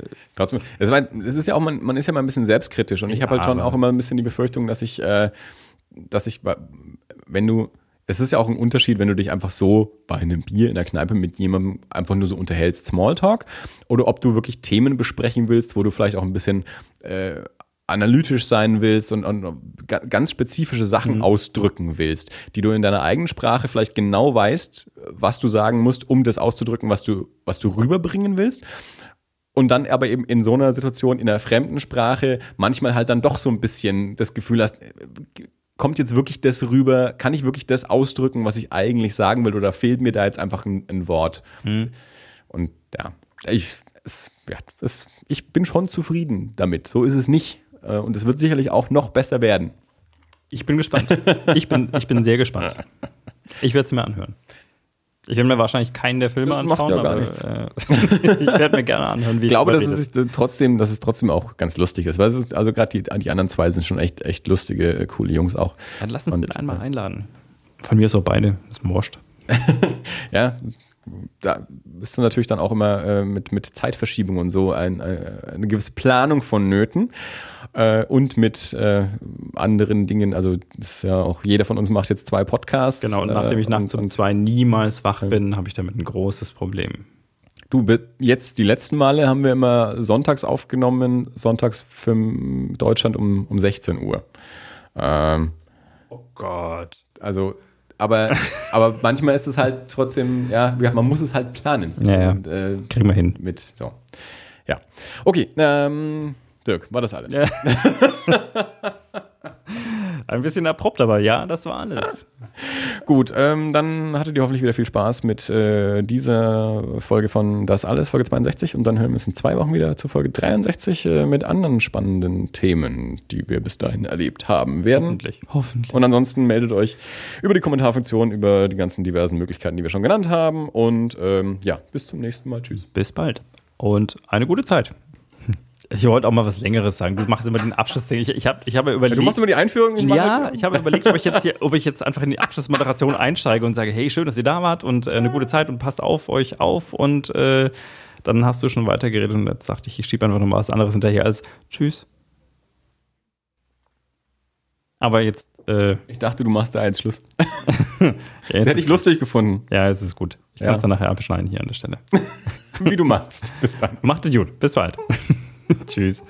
B: es ist ja auch, man, man ist ja mal ein bisschen selbstkritisch und ich habe halt schon auch immer ein bisschen die Befürchtung, dass ich, äh, dass ich, wenn du es ist ja auch ein Unterschied, wenn du dich einfach so bei einem Bier in der Kneipe mit jemandem einfach nur so unterhältst, Smalltalk, oder ob du wirklich Themen besprechen willst, wo du vielleicht auch ein bisschen äh, analytisch sein willst und, und ganz spezifische Sachen mhm. ausdrücken willst, die du in deiner eigenen Sprache vielleicht genau weißt, was du sagen musst, um das auszudrücken, was du, was du rüberbringen willst. Und dann aber eben in so einer Situation in einer fremden Sprache manchmal halt dann doch so ein bisschen das Gefühl hast, kommt jetzt wirklich das rüber, kann ich wirklich das ausdrücken, was ich eigentlich sagen will, oder fehlt mir da jetzt einfach ein, ein Wort? Mhm. Und ja, ich, es, ja es, ich bin schon zufrieden damit. So ist es nicht. Äh, und es wird sicherlich auch noch besser werden.
A: Ich bin gespannt. Ich bin, ich bin sehr gespannt. Ich werde es mir anhören. Ich werde mir wahrscheinlich keinen der Filme das anschauen, ja aber äh, ich werde mir gerne anhören,
B: wie Ich glaube, dass es trotzdem, dass es trotzdem auch ganz lustig ist. Weil es ist, also gerade die, die anderen zwei sind schon echt, echt lustige, äh, coole Jungs auch.
A: Dann lass uns Und, den einmal äh, einladen. Von mir ist auch beide. Ist wurscht.
B: ja, da bist du natürlich dann auch immer äh, mit, mit Zeitverschiebung und so ein, äh, eine gewisse Planung von Nöten äh, und mit äh, anderen Dingen. Also ist ja auch jeder von uns macht jetzt zwei Podcasts.
A: Genau, und nachdem ich nachts um zwei niemals wach bin, habe ich damit ein großes Problem.
B: Du, jetzt die letzten Male haben wir immer sonntags aufgenommen, sonntags für Deutschland um, um 16 Uhr. Ähm,
A: oh Gott.
B: Also aber, aber manchmal ist es halt trotzdem, ja, man muss es halt planen.
A: Ja, ja. Und, äh, Kriegen wir hin.
B: Mit, so. Ja. Okay, ähm, Dirk, war das alles? Ja.
A: Ein bisschen abrupt, aber ja, das war alles.
B: Gut, ähm, dann hattet ihr hoffentlich wieder viel Spaß mit äh, dieser Folge von Das Alles, Folge 62. Und dann hören wir uns in zwei Wochen wieder zur Folge 63 äh, mit anderen spannenden Themen, die wir bis dahin erlebt haben werden.
A: Hoffentlich.
B: Hoffentlich. Und ansonsten meldet euch über die Kommentarfunktion, über die ganzen diversen Möglichkeiten, die wir schon genannt haben. Und ähm, ja, bis zum nächsten Mal. Tschüss.
A: Bis bald. Und eine gute Zeit. Ich wollte auch mal was Längeres sagen. Du machst immer den Abschlussding. Ich, ich habe ich hab überlegt.
B: Du machst immer die Einführung.
A: Ich ja, ich habe überlegt, ob ich, jetzt hier, ob ich jetzt einfach in die Abschlussmoderation einsteige und sage, hey, schön, dass ihr da wart und äh, eine gute Zeit und passt auf euch auf. Und äh, dann hast du schon weitergeredet und jetzt dachte ich, ich schiebe einfach noch mal was anderes hinterher als Tschüss. Aber jetzt. Äh,
B: ich dachte, du machst da einen Schluss. ja, hätte ich lustig gefunden.
A: Ja, es ist gut. Ich ja. kann es dann nachher abschneiden hier an der Stelle.
B: Wie du magst. Bis dann.
A: Macht es gut. Bis bald. Tschüss.